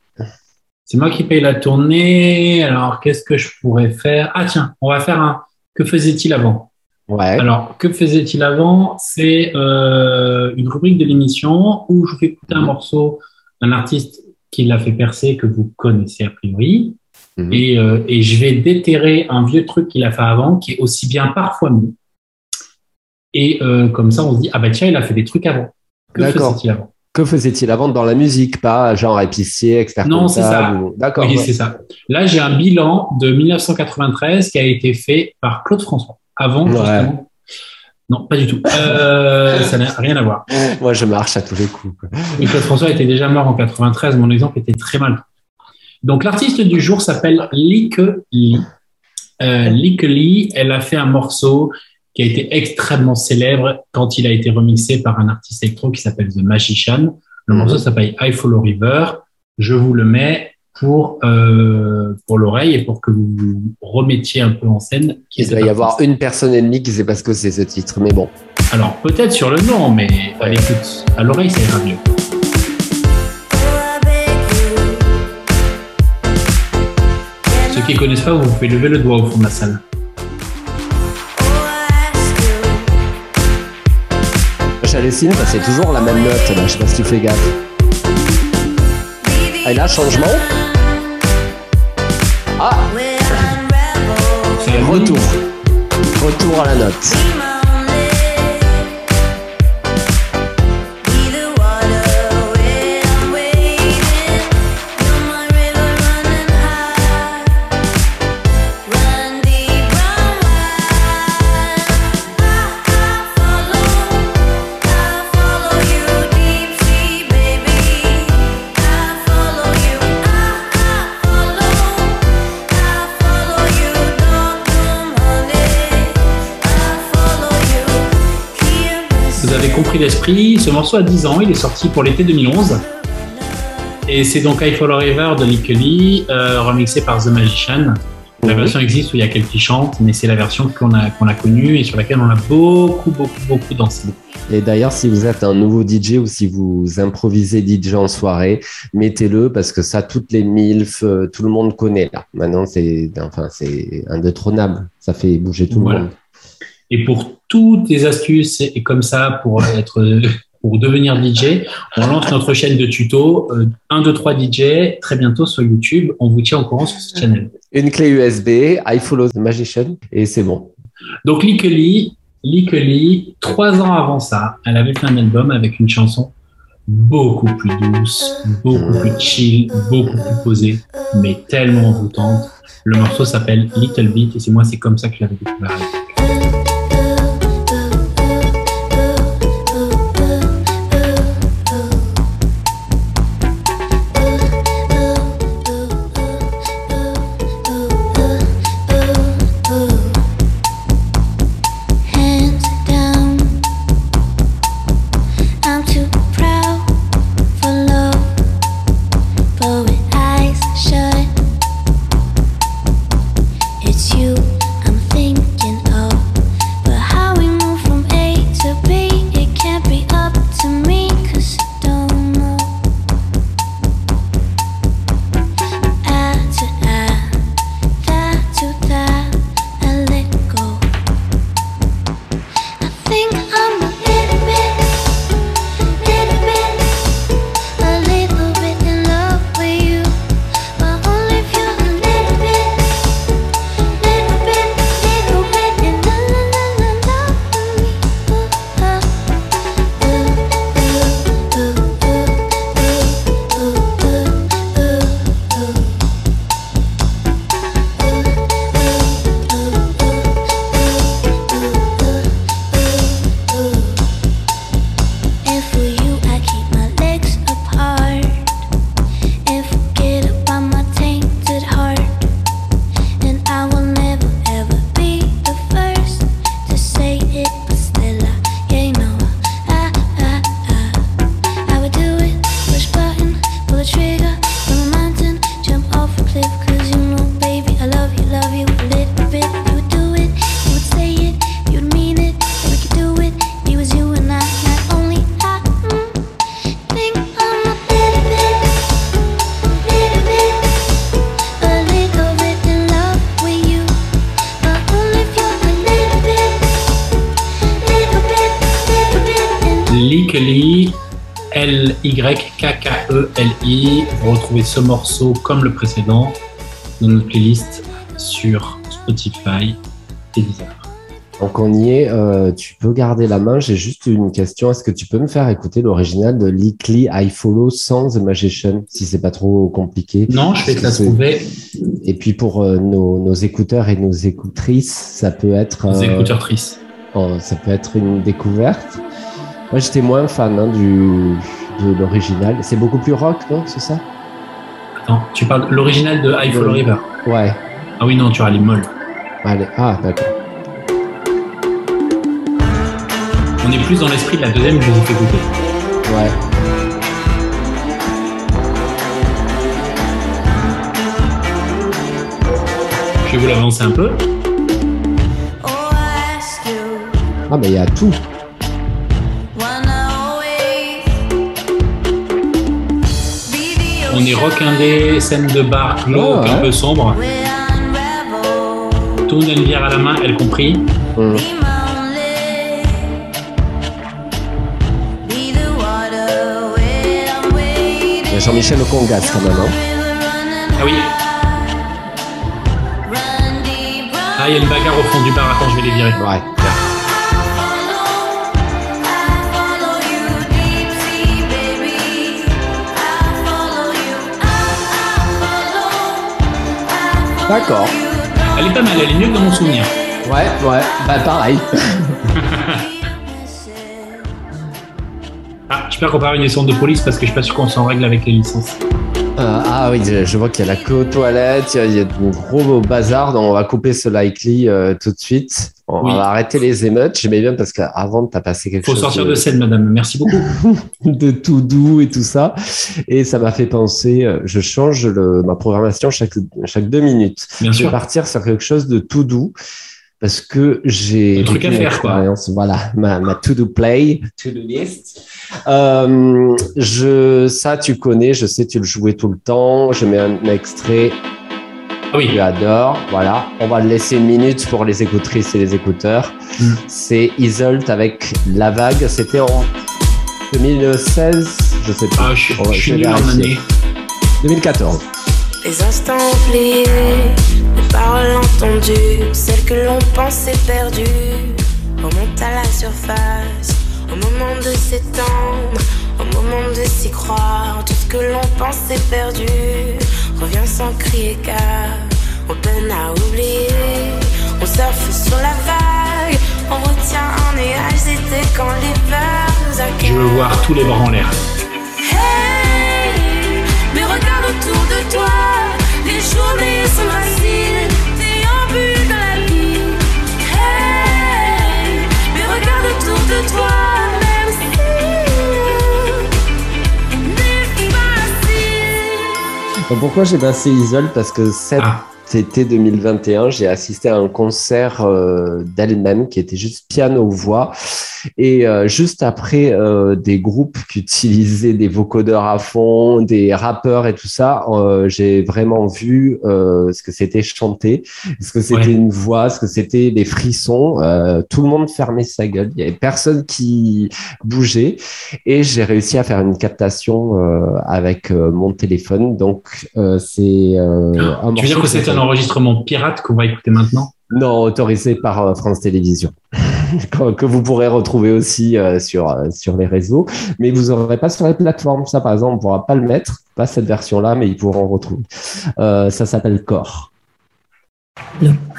C'est moi qui paye la tournée. Alors, qu'est-ce que je pourrais faire? Ah, tiens, on va faire un. Que faisait-il avant? Ouais. Alors, que faisait-il avant? C'est euh, une rubrique de l'émission où je vous fais écouter un morceau d'un artiste qui l'a fait percer, que vous connaissez a priori. Mhm. Et, euh, et je vais déterrer un vieux truc qu'il a fait avant, qui est aussi bien parfois mieux. Et euh, comme ça, on se dit, ah bah tiens, il a fait des trucs avant. Que faisait-il avant? Que faisait-il avant dans la musique? Pas genre épicier, expert Non, c'est ça. ou- D'accord. Oui, ouais. c'est ça. Là, j'ai un bilan de 1993 qui a été fait par Claude François. Avant, Ouais. justement. Non, pas du tout. Euh, ça n'a rien à voir. Moi, je marche à tous les coups. Claude François était déjà mort en 93. Mon exemple était très mal. Donc, l'artiste du jour s'appelle Lieke Lee. Euh, Lee, elle a fait un morceau qui a été extrêmement célèbre quand il a été remixé par un artiste électro qui s'appelle The Magician. Le Mhm. morceau s'appelle I Follow River. Je vous le mets pour, euh, pour l'oreille et pour que vous vous remettiez un peu en scène. Il doit y avoir une personne et demie qui sait pas ce que c'est ce titre, mais bon. Alors, peut-être sur le nom, mais à l'écoute, à l'oreille, ça ira mieux. Ceux qui connaissent pas, vous pouvez lever le doigt au fond de la salle. Chalessine, bah, c'est toujours la même note. Là. Je sais pas si tu fais gaffe. Ah, et là, changement. Ah, retour. Retour à la note. Compris l'esprit. Ce morceau a 10 ans. Il est sorti pour l'été 2011. Et c'est donc I Follow River de Lick Lee, euh, remixé par The Magician. La Mhm. version existe où il y a quelqu'un qui chante, mais c'est la version qu'on a, qu'on a connue et sur laquelle on a beaucoup, beaucoup, beaucoup dansé. Et d'ailleurs, si vous êtes un nouveau DJ ou si vous improvisez DJ en soirée, mettez-le parce que ça, toutes les MILF, euh, tout le monde connaît là. Maintenant, c'est enfin, c'est indétrônable. Ça fait bouger tout Voilà. le monde. Et pour toutes les astuces et comme ça pour être pour devenir DJ, on lance notre chaîne de tutos euh, 1 2 3 DJ très bientôt sur YouTube. On vous tient au courant sur cette chaîne. Une clé USB, I follow the magician et c'est bon. Donc Likely, Likely, trois ans avant ça, elle avait fait un album avec une chanson beaucoup plus douce, beaucoup plus chill, beaucoup plus posée, mais tellement envoûtante. Le morceau s'appelle Little Bit et c'est moi, c'est comme ça que je l'avais découvert. Y-K-K-E-L-I. Vous retrouvez ce morceau comme le précédent dans notre playlist sur Spotify et Deezer. Donc on y est, euh, tu peux garder la main. J'ai juste une question. Est-ce que tu peux me faire écouter l'original de Likely I Follow sans The Magician, si c'est pas trop compliqué? Non, je vais te la trouver. Et puis pour euh, nos, nos écouteurs et nos écoutrices, ça peut être, euh, oh, ça peut être une découverte. Moi, j'étais moins fan hein, du de l'original. C'est beaucoup plus rock, non C'est ça? Attends, tu parles de l'original de Follow Oui. River. Ouais. Ah oui, non, tu as les molles. Allez. Ah, d'accord. On est plus dans l'esprit de la deuxième que je vous ai fait écouter. Ouais. Je vais vous l'avancer un peu. Oh, I ask you, Ah, mais il y a tout. On est rock indé, scène de bar glauque, Ah, un peu sombre. Tout une bière à la main, elle compris. A Jean-Michel Congas quand même. Hein. Ah oui. Ah, il y a une bagarre au fond du bar. Attends, je vais les virer. Ouais. D'accord. Elle est pas mal, elle est mieux que dans mon souvenir. Ouais, ouais. Bah pareil. Ah, j'espère qu'on avoir une descente de police parce que je suis pas sûr qu'on s'en règle avec les licences. Euh, ah oui, je vois qu'il y a la queue aux toilettes, il y a, de gros bazar, donc on va couper ce likely euh, tout de suite. On Oui. va arrêter les émeutes. J'aimais bien parce qu'avant, tu as passé quelque Faut chose sortir de, de scène, madame. Merci beaucoup. de tout doux et tout ça. Et ça m'a fait penser, euh, je change le, ma programmation chaque, chaque deux minutes. Bien je vais sûr. partir sur quelque chose de tout doux parce que j'ai Un truc à une faire, quoi. expérience. Voilà, ma, ma to-do play, to-do list. Euh, je, ça, tu connais, je sais, tu le jouais tout le temps. Je mets un extrait, Ah oui. tu adores. Voilà, on va le laisser une minute pour les écoutrices et les écouteurs. Mm. C'est Isolt avec La Vague. C'était en 2016, je sais pas. Ah, je, je suis je année. 2014. Les instants oubliés, les paroles entendues, celles que l'on pensait perdues, remontent à la surface, au moment de s'étendre, au moment de s'y croire, tout ce que l'on pensait perdu revient sans crier car on peine à oublier, on surfe sur la vague, on retient un nuage, c'était quand l'hiver nous a Je veux voir tous les bras en l'air. Hey, mais regarde autour de toi, les journées sont faciles, déambule dans la vie. Hey, mais regarde autour de toi, même si n'est facile. Donc, Pourquoi j'ai passé Isol Parce que cet Ah. Été 2021, j'ai assisté à un concert euh, d'elle-même qui était juste piano-voix. Et euh, juste après, euh, des groupes qui utilisaient des vocodeurs à fond, des rappeurs et tout ça, euh, j'ai vraiment vu euh, ce que c'était chanter, ce que c'était Ouais. une voix, ce que c'était des frissons. Euh, tout le monde fermait sa gueule. Il y avait personne qui bougeait. Et j'ai réussi à faire une captation euh, avec mon téléphone. Donc, euh, c'est euh, un Tu veux dire que un enregistrement pirate qu'on va écouter maintenant Non, autorisé par euh, France Télévisions. que que vous pourrez retrouver aussi euh, sur, euh, sur les réseaux. Mais vous n'aurez pas sur les plateformes. Ça, par exemple, on ne pourra pas le mettre. Pas cette version-là, mais ils pourront en retrouver. Euh, ça s'appelle Corps.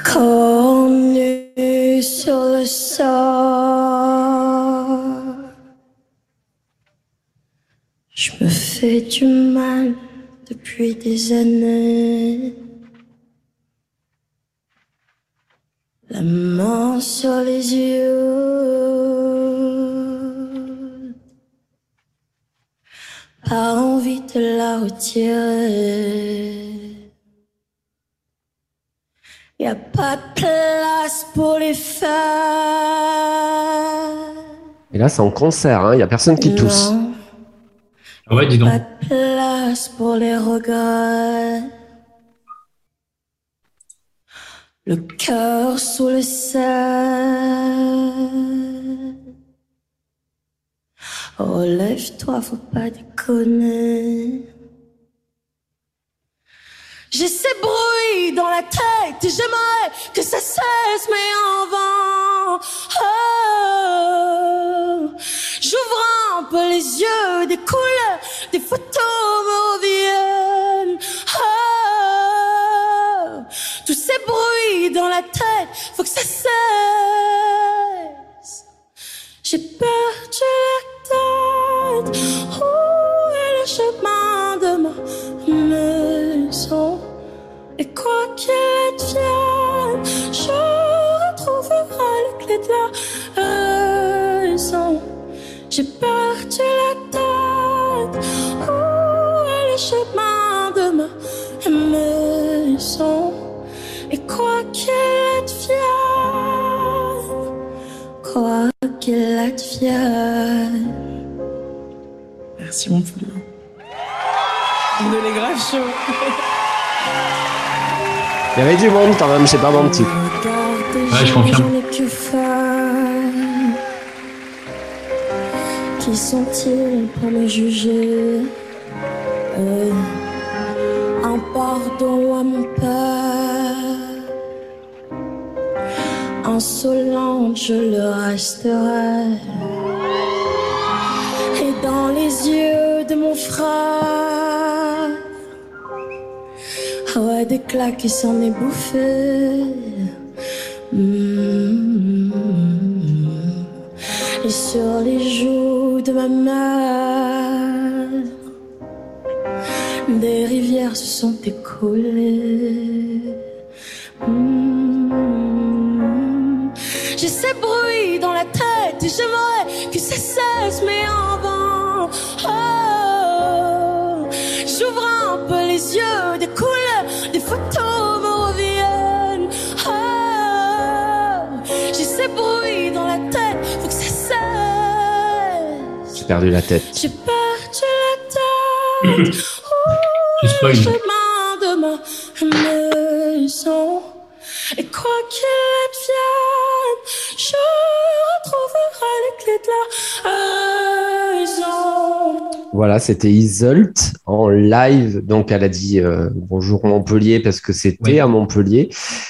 Corps nu sur le sol. Je me fais du mal depuis des années. La main sur les yeux. Pas envie de la retirer. Y a pas de place pour les femmes. Et là, c'est en concert. hein. Il n'y a personne qui tousse. Ah ouais, dis donc. pas de place pour les regrets. Le cœur sous le sel. Oh, lève-toi, faut pas déconner. J'ai ces bruits dans la tête et j'aimerais que ça cesse, mais en vain. Oh, J'ouvre un peu les yeux, des couleurs, des photos me reviennent. Oh, tous ces bruits dans la tête, faut que ça cesse. J'ai perdu la tête. Où est le chemin de ma maison? Et quoi qu'il advienne, je retrouverai les clés de la raison. J'ai perdu la tête. Où est le chemin de ma maison? Et quoi qu'il advienne, quoi qu'il advienne. Merci mon poulet. On est les grave chaud. Il y avait du monde quand même, c'est pas menti. Ouais, je confirme. Je n'ai que faire. Qui sont-ils pour me juger Euh, Un pardon à mon père. Insolente, je le resterai. Et dans les yeux de mon frère. Ah ouais, des claques et s'en est bouffé. Mm. Et sur les joues de ma mère, des rivières se sont écoulées. J'aimerais que ça cesse, mais en vain. Oh, J'ouvre un peu les yeux, des couleurs, des photos me reviennent. Oh, J'ai ces bruits dans la tête, faut que ça cesse. J'ai perdu la tête. J'ai perdu la tête. Le chemin de ma maison. Et quoi qu'il advienne, je retrouverai les clés de la raison. Voilà, c'était Isolt en live. Donc, elle a dit euh, bonjour Montpellier parce que c'était Oui. à Montpellier.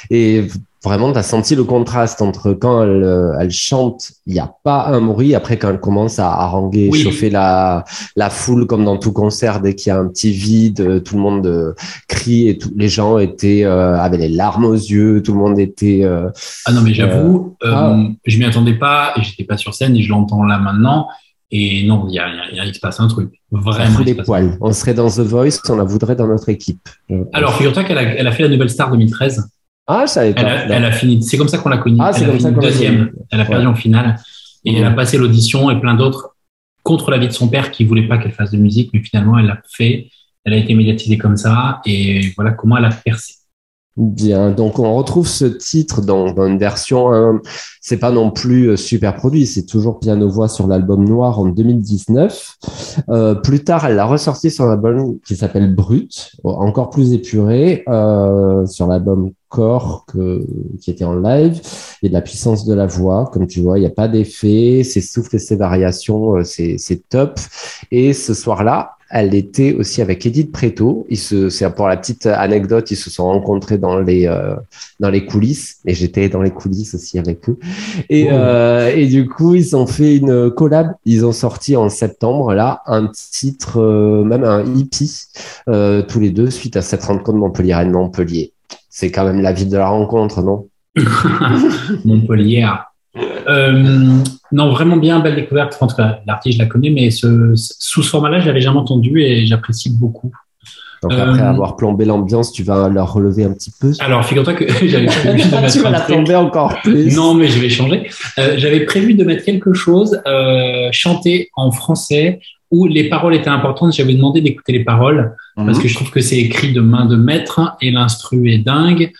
Et vraiment, tu as senti le contraste entre quand elle, euh, elle chante, il n'y a pas un bruit. Après, quand elle commence à haranguer, Oui. chauffer la, la foule, comme dans tout concert, dès qu'il y a un petit vide, euh, tout le monde euh, crie et tous les gens étaient, euh, avaient les larmes aux yeux. Tout le monde était. euh, Ah non, mais j'avoue, ah. je m'y attendais pas et j'étais pas sur scène et je l'entends là maintenant. Et non, il y a, il y a- il se passe un truc. ça Vraiment. poils. On serait dans The Voice, on la voudrait dans notre équipe. pense. Alors, figure-toi qu'elle a, elle a fait la Nouvelle Star 2013. ah, pas. Elle a, elle a fini. C'est comme ça qu'on l'a connue. Ah, c'est comme ça qu'on deuxième. Elle a perdu Ouais. en finale. Et elle a passé l'audition et plein d'autres contre l'avis de son père qui voulait pas qu'elle fasse de musique, mais finalement elle l'a fait. Elle a été médiatisée comme ça et voilà comment elle a percé. Bien, donc on retrouve ce titre dans, une version, hein, c'est pas non plus euh, super produit, c'est toujours piano-voix sur l'album Noir en 2019. Euh, plus tard, elle l'a ressorti sur un album qui s'appelle Brut, encore plus épuré, euh, sur l'album Corps que, qui était en live. A de la puissance de la voix, comme tu vois, il n'y a pas d'effet, ses souffles et ses variations, euh, c'est top. Et ce soir-là, elle était aussi avec Edith Preto. C'est pour la petite anecdote, ils se sont rencontrés dans les euh, dans les coulisses, et j'étais dans les coulisses aussi avec eux. Et Oh. euh, et du coup, ils ont fait une collab. Ils ont sorti en septembre là un titre, euh, même un hippie, euh, tous les deux suite à cette rencontre Montpellier Rennes Montpellier. C'est quand même la ville de la rencontre, non? Montpellier. Euh, non, vraiment bien, belle découverte. En tout cas, l'artiste, je la connais, mais ce, sous ce format-là, je l'avais jamais entendu et j'apprécie beaucoup. Donc Euh, après avoir plombé l'ambiance, tu vas leur relever un petit peu? Alors, figure-toi que j'avais prévu de mettre tu vas un la truc. plomber encore plus. Non, mais je vais changer. Euh, J'avais prévu de mettre quelque chose euh, chanté en français où les paroles étaient importantes. J'avais demandé d'écouter les paroles parce Mhm. que je trouve que c'est écrit de main de maître et l'instru est dingue.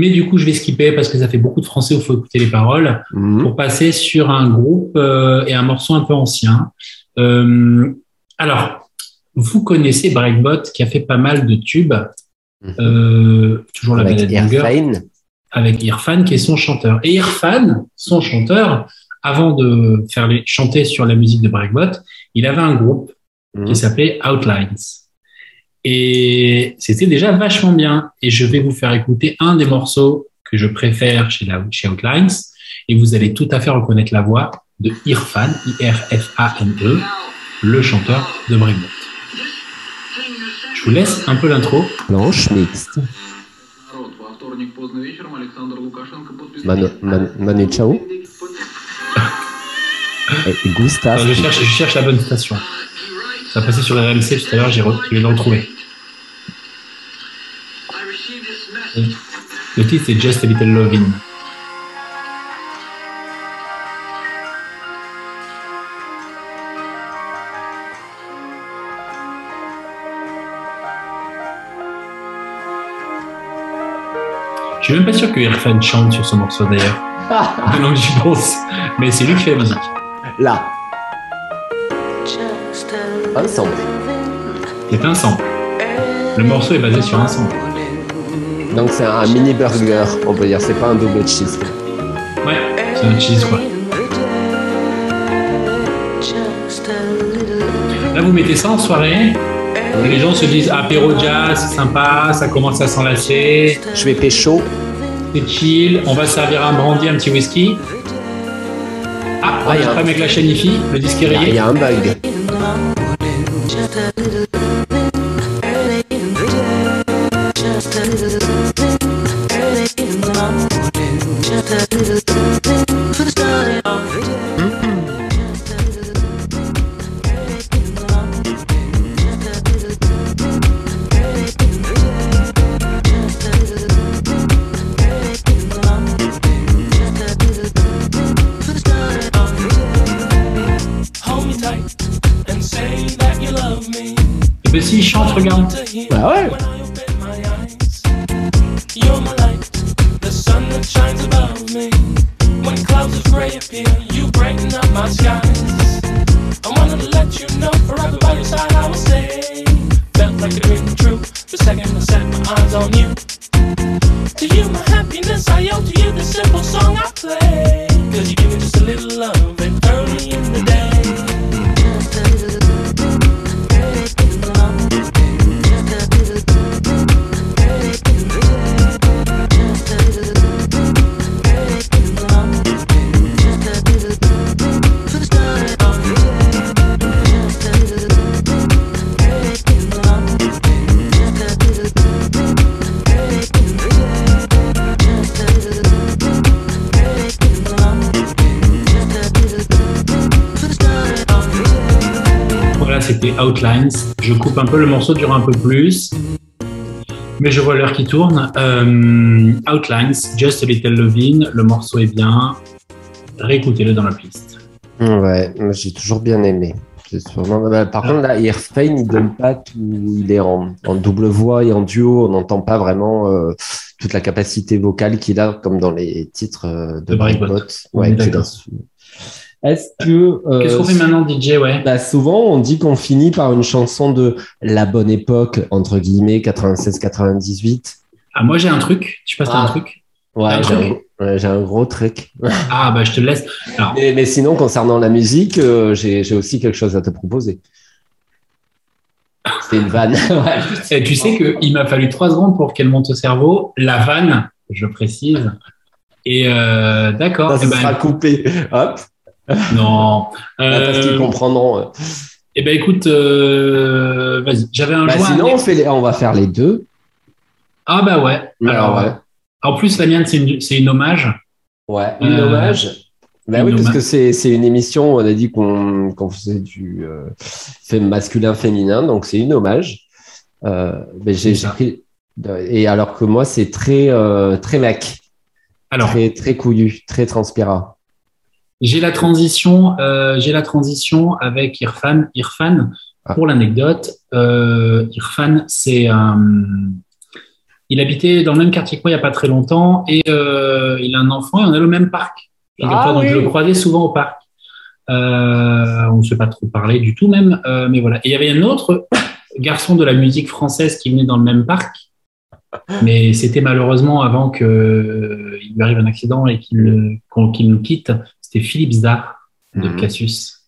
Mais du coup, je vais skipper parce que ça fait beaucoup de français où il faut écouter les paroles Mhm. pour passer sur un groupe euh, et un morceau un peu ancien. Euh, alors, vous connaissez Breakbot qui a fait pas mal de tubes. Mhm. Euh, toujours la Avec Irfane. avec Irfan qui est son chanteur. Et Irfan, son chanteur, avant de faire les chanter sur la musique de Breakbot, il avait un groupe Mhm. qui s'appelait Outlines. Et c'était déjà vachement bien. Et je vais vous faire écouter un des morceaux que je préfère chez, la, chez Outlines. Et vous allez tout à fait reconnaître la voix de Irfan, I-R-F-A-N-E, le chanteur de Breakbot. Je vous laisse un peu l'intro. Blanche mixte. Manu, Man- Manu Chao. Et Gustave. Je, cherche, je cherche la bonne station. Ça a passé sur RMC tout à l'heure, j'ai je vais le retrouver. Le titre, c'est Just a Little Lovin'. Je suis même pas sûr que Irfan chante sur ce morceau d'ailleurs. Que j'y pense. Mais c'est lui qui fait la musique. Là. Ensemble. C'est un sample. Le morceau est basé sur un sample. Donc c'est un mini burger, on peut dire. C'est pas un double cheese. Ouais, c'est un cheese quoi. Là, vous mettez ça en soirée. et Les gens se disent apéro jazz, c'est sympa, ça commence à s'enlacer, Je vais pécho. c'est chill, on va servir un brandy, un petit whisky. Ah, on Ah, a y a un avec la chaîne IFI, le disque est Il y a un bug. Coupe un peu, le morceau dure un peu plus. Mais je vois l'heure qui tourne. Euh, Outlines, Just a Little Lovin', le morceau est bien. Réécoutez-le dans la playlist. Ouais, j'ai toujours bien aimé. Sûrement- bah, Par contre, là, Irfane, il donne pas tout. Il est en, en double voix et en duo. On n'entend pas vraiment euh, toute la capacité vocale qu'il a, comme dans les titres euh, de Breakbot. Ouais, Est-ce que. euh, Qu'est-ce qu'on fait maintenant, DJ Ouais? bah, souvent, on dit qu'on finit par une chanson de la bonne époque, entre guillemets, 96-98. Ah, moi, j'ai un truc. Je passe Ah. un truc. Ouais, Un j'ai truc? un, ouais, j'ai un gros truc. Ah, bah, je te laisse. Alors, Mais, mais sinon, concernant la musique, euh, j'ai j'ai aussi quelque chose à te proposer. C'est une vanne. Ouais. et tu sais qu'il m'a fallu trois secondes pour qu'elle monte au cerveau. La vanne, je précise. Et euh, d'accord. Ça, Eh ben, sera coupé. Hop. non. Parce qu'ils Euh, comprendront. eh ben, écoute, euh, vas-y. J'avais un Bah, joint. sinon, on, fait les- on va faire les deux. Ah, bah ouais. Alors, ouais. En plus, la mienne, c'est une, c'est une hommage. Ouais, une Euh, hommage. Une oui, parce que c'est c'est une émission, on a dit qu'on qu'on faisait du euh, masculin-féminin, donc c'est une hommage. Euh, mais j'ai pris. Et alors que moi, c'est très, euh, très mec, Alors, très, très couillu, très transpira. J'ai la transition, euh, j'ai la transition avec Irfan. Irfan, Ah. pour l'anecdote, euh, Irfan, c'est un, il habitait dans le même quartier que moi il n'y a pas très longtemps et euh, il a un enfant et on est au même parc. Ah donc je le croisais souvent au parc. Euh, on ne se fait pas trop parler du tout même, euh, mais voilà. Et il y avait un autre garçon de la musique française qui venait dans le même parc, mais c'était malheureusement avant qu'il lui arrive un accident et qu'il nous quitte. C'était Philippe Zar de Mhm. Cassius.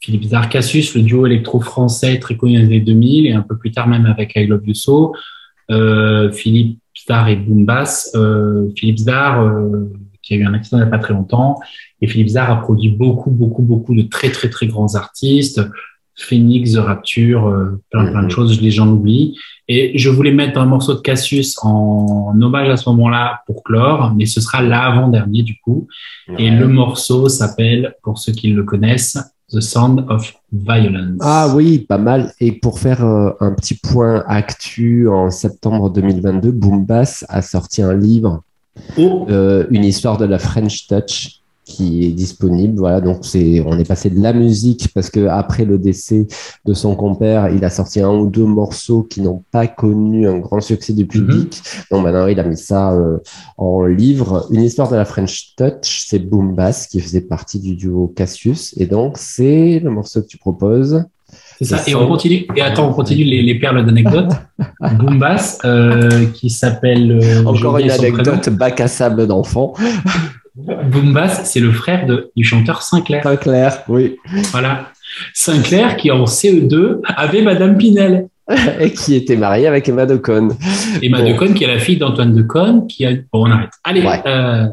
Philippe Zar, Cassius, le duo électro-français très connu dans les années 2000 et un peu plus tard même avec I Love You So. Euh, Philippe Zar et Boom Bass. Euh, Philippe Zar, euh, qui a eu un accident il n'y a pas très longtemps. Et Philippe Zar a produit beaucoup, beaucoup, beaucoup de très, très, très grands artistes. Phoenix, The Rapture, euh, plein, plein de Mhm. choses, les gens l'oublient. Et je voulais mettre un morceau de Cassius en hommage à ce moment-là pour clore, mais ce sera l'avant-dernier du coup. Et le morceau s'appelle, pour ceux qui le connaissent, The Sound of Violence. Ah oui, pas mal. Et pour faire euh, un petit point actu, en septembre 2022, Boom Bass a sorti un livre, Oh, euh, une histoire de la French Touch, qui est disponible. Voilà, donc c'est, on est passé de la musique parce que après le décès de son compère, il a sorti un ou deux morceaux qui n'ont pas connu un grand succès du public. Donc maintenant, il a mis ça euh, en livre. Une histoire de la French Touch, c'est Boom Bass qui faisait partie du duo Cassius. Et donc, c'est le morceau que tu proposes. c'est ça. Et on continue. Et attends, on continue les, les perles d'anecdotes. Boom Bass, euh, qui s'appelle. euh, Encore une anecdote, bac à sable d'enfant. Prénom. Boom Bass, c'est le frère de, du chanteur Sinclair. Très clair, oui. Voilà. Sinclair, qui en CE2 avait Madame Pinel. Et qui était marié avec Emma Decon. Emma Bon. Decon, qui est la fille d'Antoine Decon, qui a. Bon, on arrête. Allez, Ouais. euh,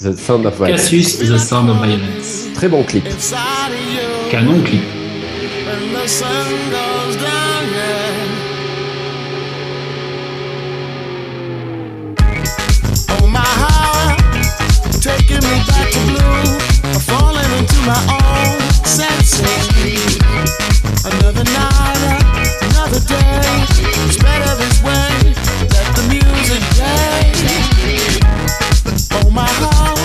The Sound of Violence. Cassius, The Sound of Violence. Très bon clip. Canon clip. My own senses. Another night, another day. Way. Let the music play. Oh my heart,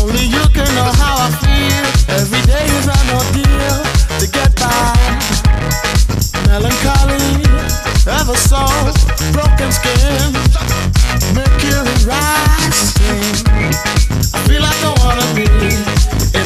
only you can know how I feel. Every day is an ordeal to get by. Melancholy, ever so broken skin. I feel like I wanna be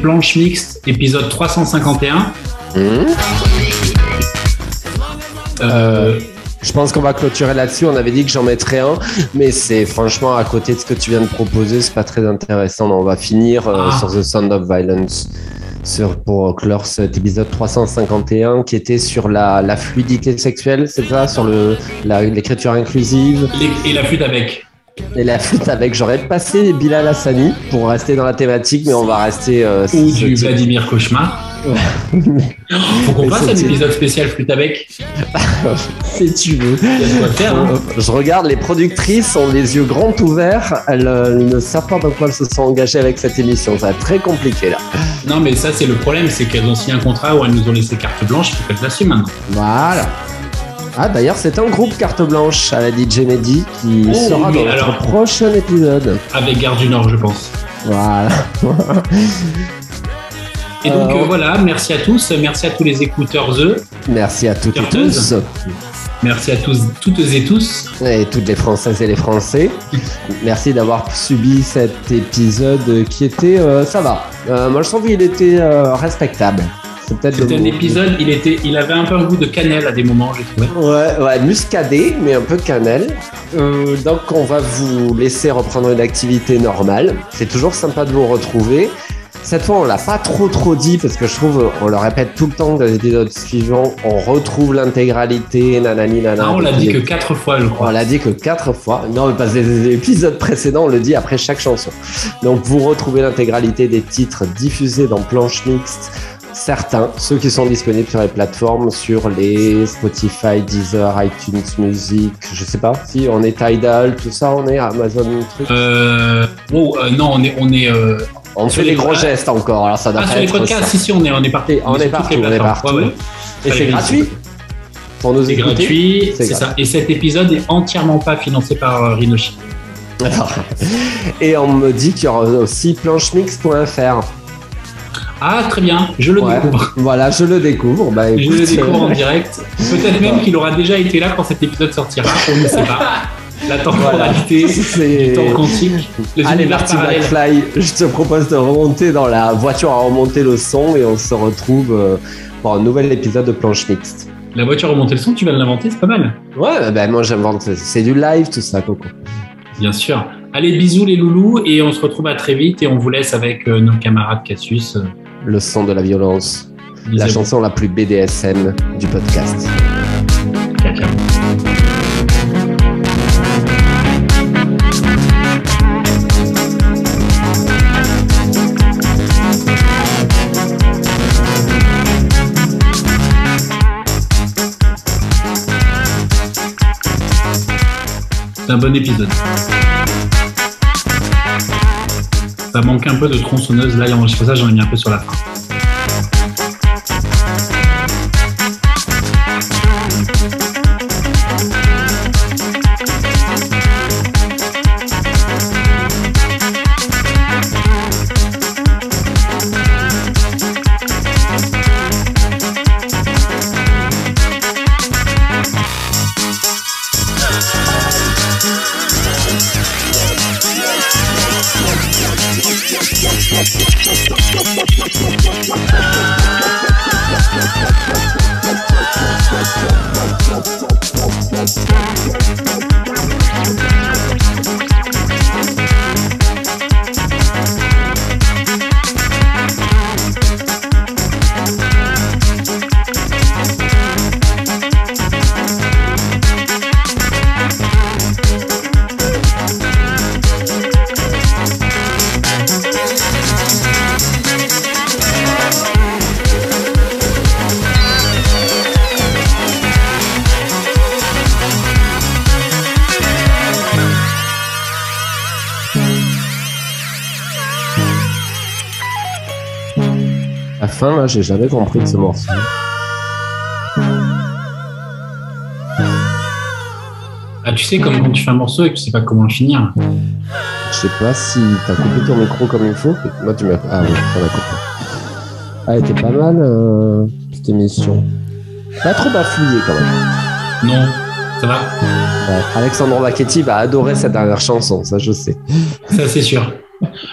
Inside. Bah, C'était Planche Mixte, épisode 351. Hum. Euh, Je pense qu'on va clôturer là-dessus. On avait dit que j'en mettrais un, mais c'est franchement à côté de ce que tu viens de proposer, c'est pas très intéressant. Non, on va finir euh, Ah. sur The Sound of Violence sur, pour clore cet épisode 351 qui était sur la, la fluidité sexuelle, c'est ça, sur l'écriture inclusive? Et la flûte avec. Et la flûte avec. J'aurais passé Bilal Hassani pour rester dans la thématique, mais on va rester euh, Ou du Vladimir Cauchemar. Faut qu'on fasse un épisode spécial flûte avec. si tu veux. Faire. hein. Je regarde, les productrices ont les yeux grands ouverts. Elles, euh, elles ne savent pas dans quoi elles se sont engagées avec cette émission. Ça va être très compliqué là. Non, mais ça, c'est le problème, c'est qu'elles ont signé un contrat où elles nous ont laissé carte blanche, il faut qu'elles l'assument maintenant. Voilà. Ah, d'ailleurs, c'est un groupe carte blanche à la DJ Mehdi qui Oh, sera dans notre alors- prochain épisode. Avec Gare du Nord, je pense. Voilà. Et donc, Euh, euh, voilà, merci à tous. Merci à tous les écouteurs, eux. Merci à toutes et tous. Merci à tous, toutes et tous. Et toutes les Françaises et les Français. Merci d'avoir subi cet épisode qui était. euh, ça va. Euh, moi, je trouve qu'il était respectable. C'est peut-être le C'était un épisode, il, était, il avait un peu un goût de cannelle à des moments, j'ai trouvé. Ouais, ouais, muscadé, mais un peu cannelle. Euh, donc, on va vous laisser reprendre une activité normale. C'est toujours sympa de vous retrouver. Cette fois, on l'a pas trop trop dit parce que je trouve, on le répète tout le temps dans les épisodes suivants, on retrouve l'intégralité, nanani, nanana. Ah, on l'a dit que quatre fois, je crois. On l'a dit que quatre fois. Non, parce que les épisodes précédents, on le dit après chaque chanson. Donc, vous retrouvez l'intégralité des titres diffusés dans Planche Mixte. Certains, ceux qui sont disponibles sur les plateformes, sur les Spotify, Deezer, iTunes Music, je sais pas si on est Tidal, tout ça, on est Amazon truc. Euh, oh, euh, non, on est, on est. euh, On fait les- des gros gestes encore, alors ça doit Ah, pas sur les podcasts, si, si, on est, on est partout. On est partout, on est partout. Ouais, ouais. Et c'est gratuit pour nous C'est gratuit, C'est ça. Et cet épisode est entièrement pas financé par euh, Rhinoshi. Alors, Et on me dit qu'il y aura aussi planchemix.fr. Ah, très bien, je le Ouais. découvre. Voilà, je le découvre. Bah, Je le découvre en euh, direct. Peut-être même qu'il aura déjà été là quand cet épisode sortira. On ne sait pas. La temporalité, C'est- le temps quantique, Allez, Marty. McFly, je te propose de remonter dans la voiture à remonter le son et on se retrouve euh, pour un nouvel épisode de Planche Mixte. La voiture remonter le son, tu vas l'inventer, c'est pas mal. Ouais, ben moi j'invente, c'est du live tout ça, Coco. Bien sûr. Allez, bisous les loulous et on se retrouve à très vite et on vous laisse avec euh, nos camarades Cassius. Le son de la violence, bisous la chanson la plus BDSM du podcast. Ciao, ciao. C'est un bon épisode. Ça manque un peu de tronçonneuse. Là, que j'en ai mis un peu sur la fin. Fin, là, j'ai jamais compris de ce morceau. Ah, tu sais, comme quand tu fais un morceau et que tu sais pas comment le finir. Je sais pas si t'as coupé ton micro comme il faut. Moi, tu m'as. Ah oui, coupé. Ah, elle était pas mal, euh, cette émission. Pas trop bafouillé quand même. Non, ça va Ouais. Alexandre Vachetti va adorer cette dernière chanson, ça je sais. Ça, c'est sûr.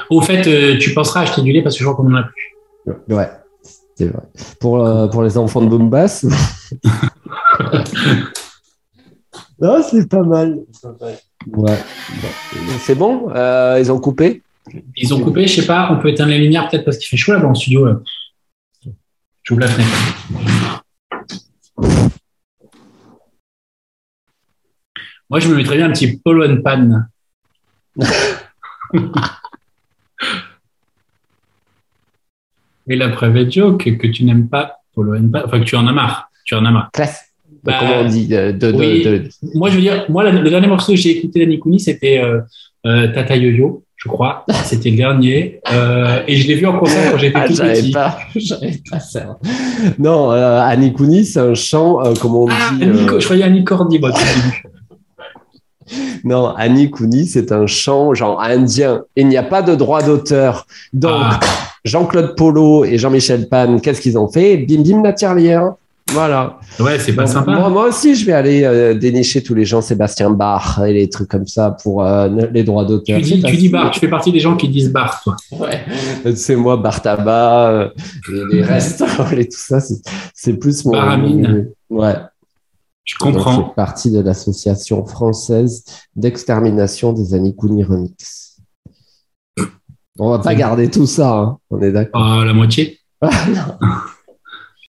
Au fait, euh, tu penseras acheter du lait parce que je crois qu'on en a plus. Ouais, c'est vrai. Pour, euh, pour les enfants de Boombass. non, c'est pas mal. Ouais. C'est bon euh, Ils ont coupé? Ils ont coupé, je sais pas, on peut éteindre les lumières peut-être parce qu'il fait chaud là-bas en studio. là. J'ouvre la fenêtre. Moi, je me mettrais bien un petit polo and pan. Et la private joke que tu n'aimes pas polo pan, enfin que tu en as marre. Tu en as marre. Classe. Bah, Comment on dit de, de- de- oui. de- Moi, je veux dire, moi, la- le dernier morceau que j'ai écouté d'Annie Kouni, c'était euh, euh, Tata Yo-Yo, je crois. C'était le dernier. Euh, et je l'ai vu en concert quand j'étais Ah, tout j'avais petit. pas, j'avais pas ça. Non, euh, Annie Kouni, c'est un chant, euh, comment on Ah, dit Annie- euh, je croyais Annie Cordy, moi. Non, Annie Kouni, c'est un chant genre indien. Il n'y a pas de droit d'auteur. Donc, Ah. Jean-Claude Polo et Jean-Michel Pan, qu'est-ce qu'ils ont fait? Bim bim la tirelire. Voilà. Ouais, c'est pas Donc, sympa. Moi, moi aussi, je vais aller euh, dénicher tous les Jean-Sébastien Bach et les trucs comme ça pour euh, les droits d'auteur. tu dis, tu dis bar, tu fais partie des gens qui disent bar, toi. Ouais. C'est moi, Bartaba, euh, et les restaurants et tout ça, c'est- plus mon. Baramine. Ouais. Je Donc, comprends. je fais partie de l'association française d'extermination des Anikouni Remix. On va pas garder tout ça, hein. on est d'accord. Ah, la moitié? Non.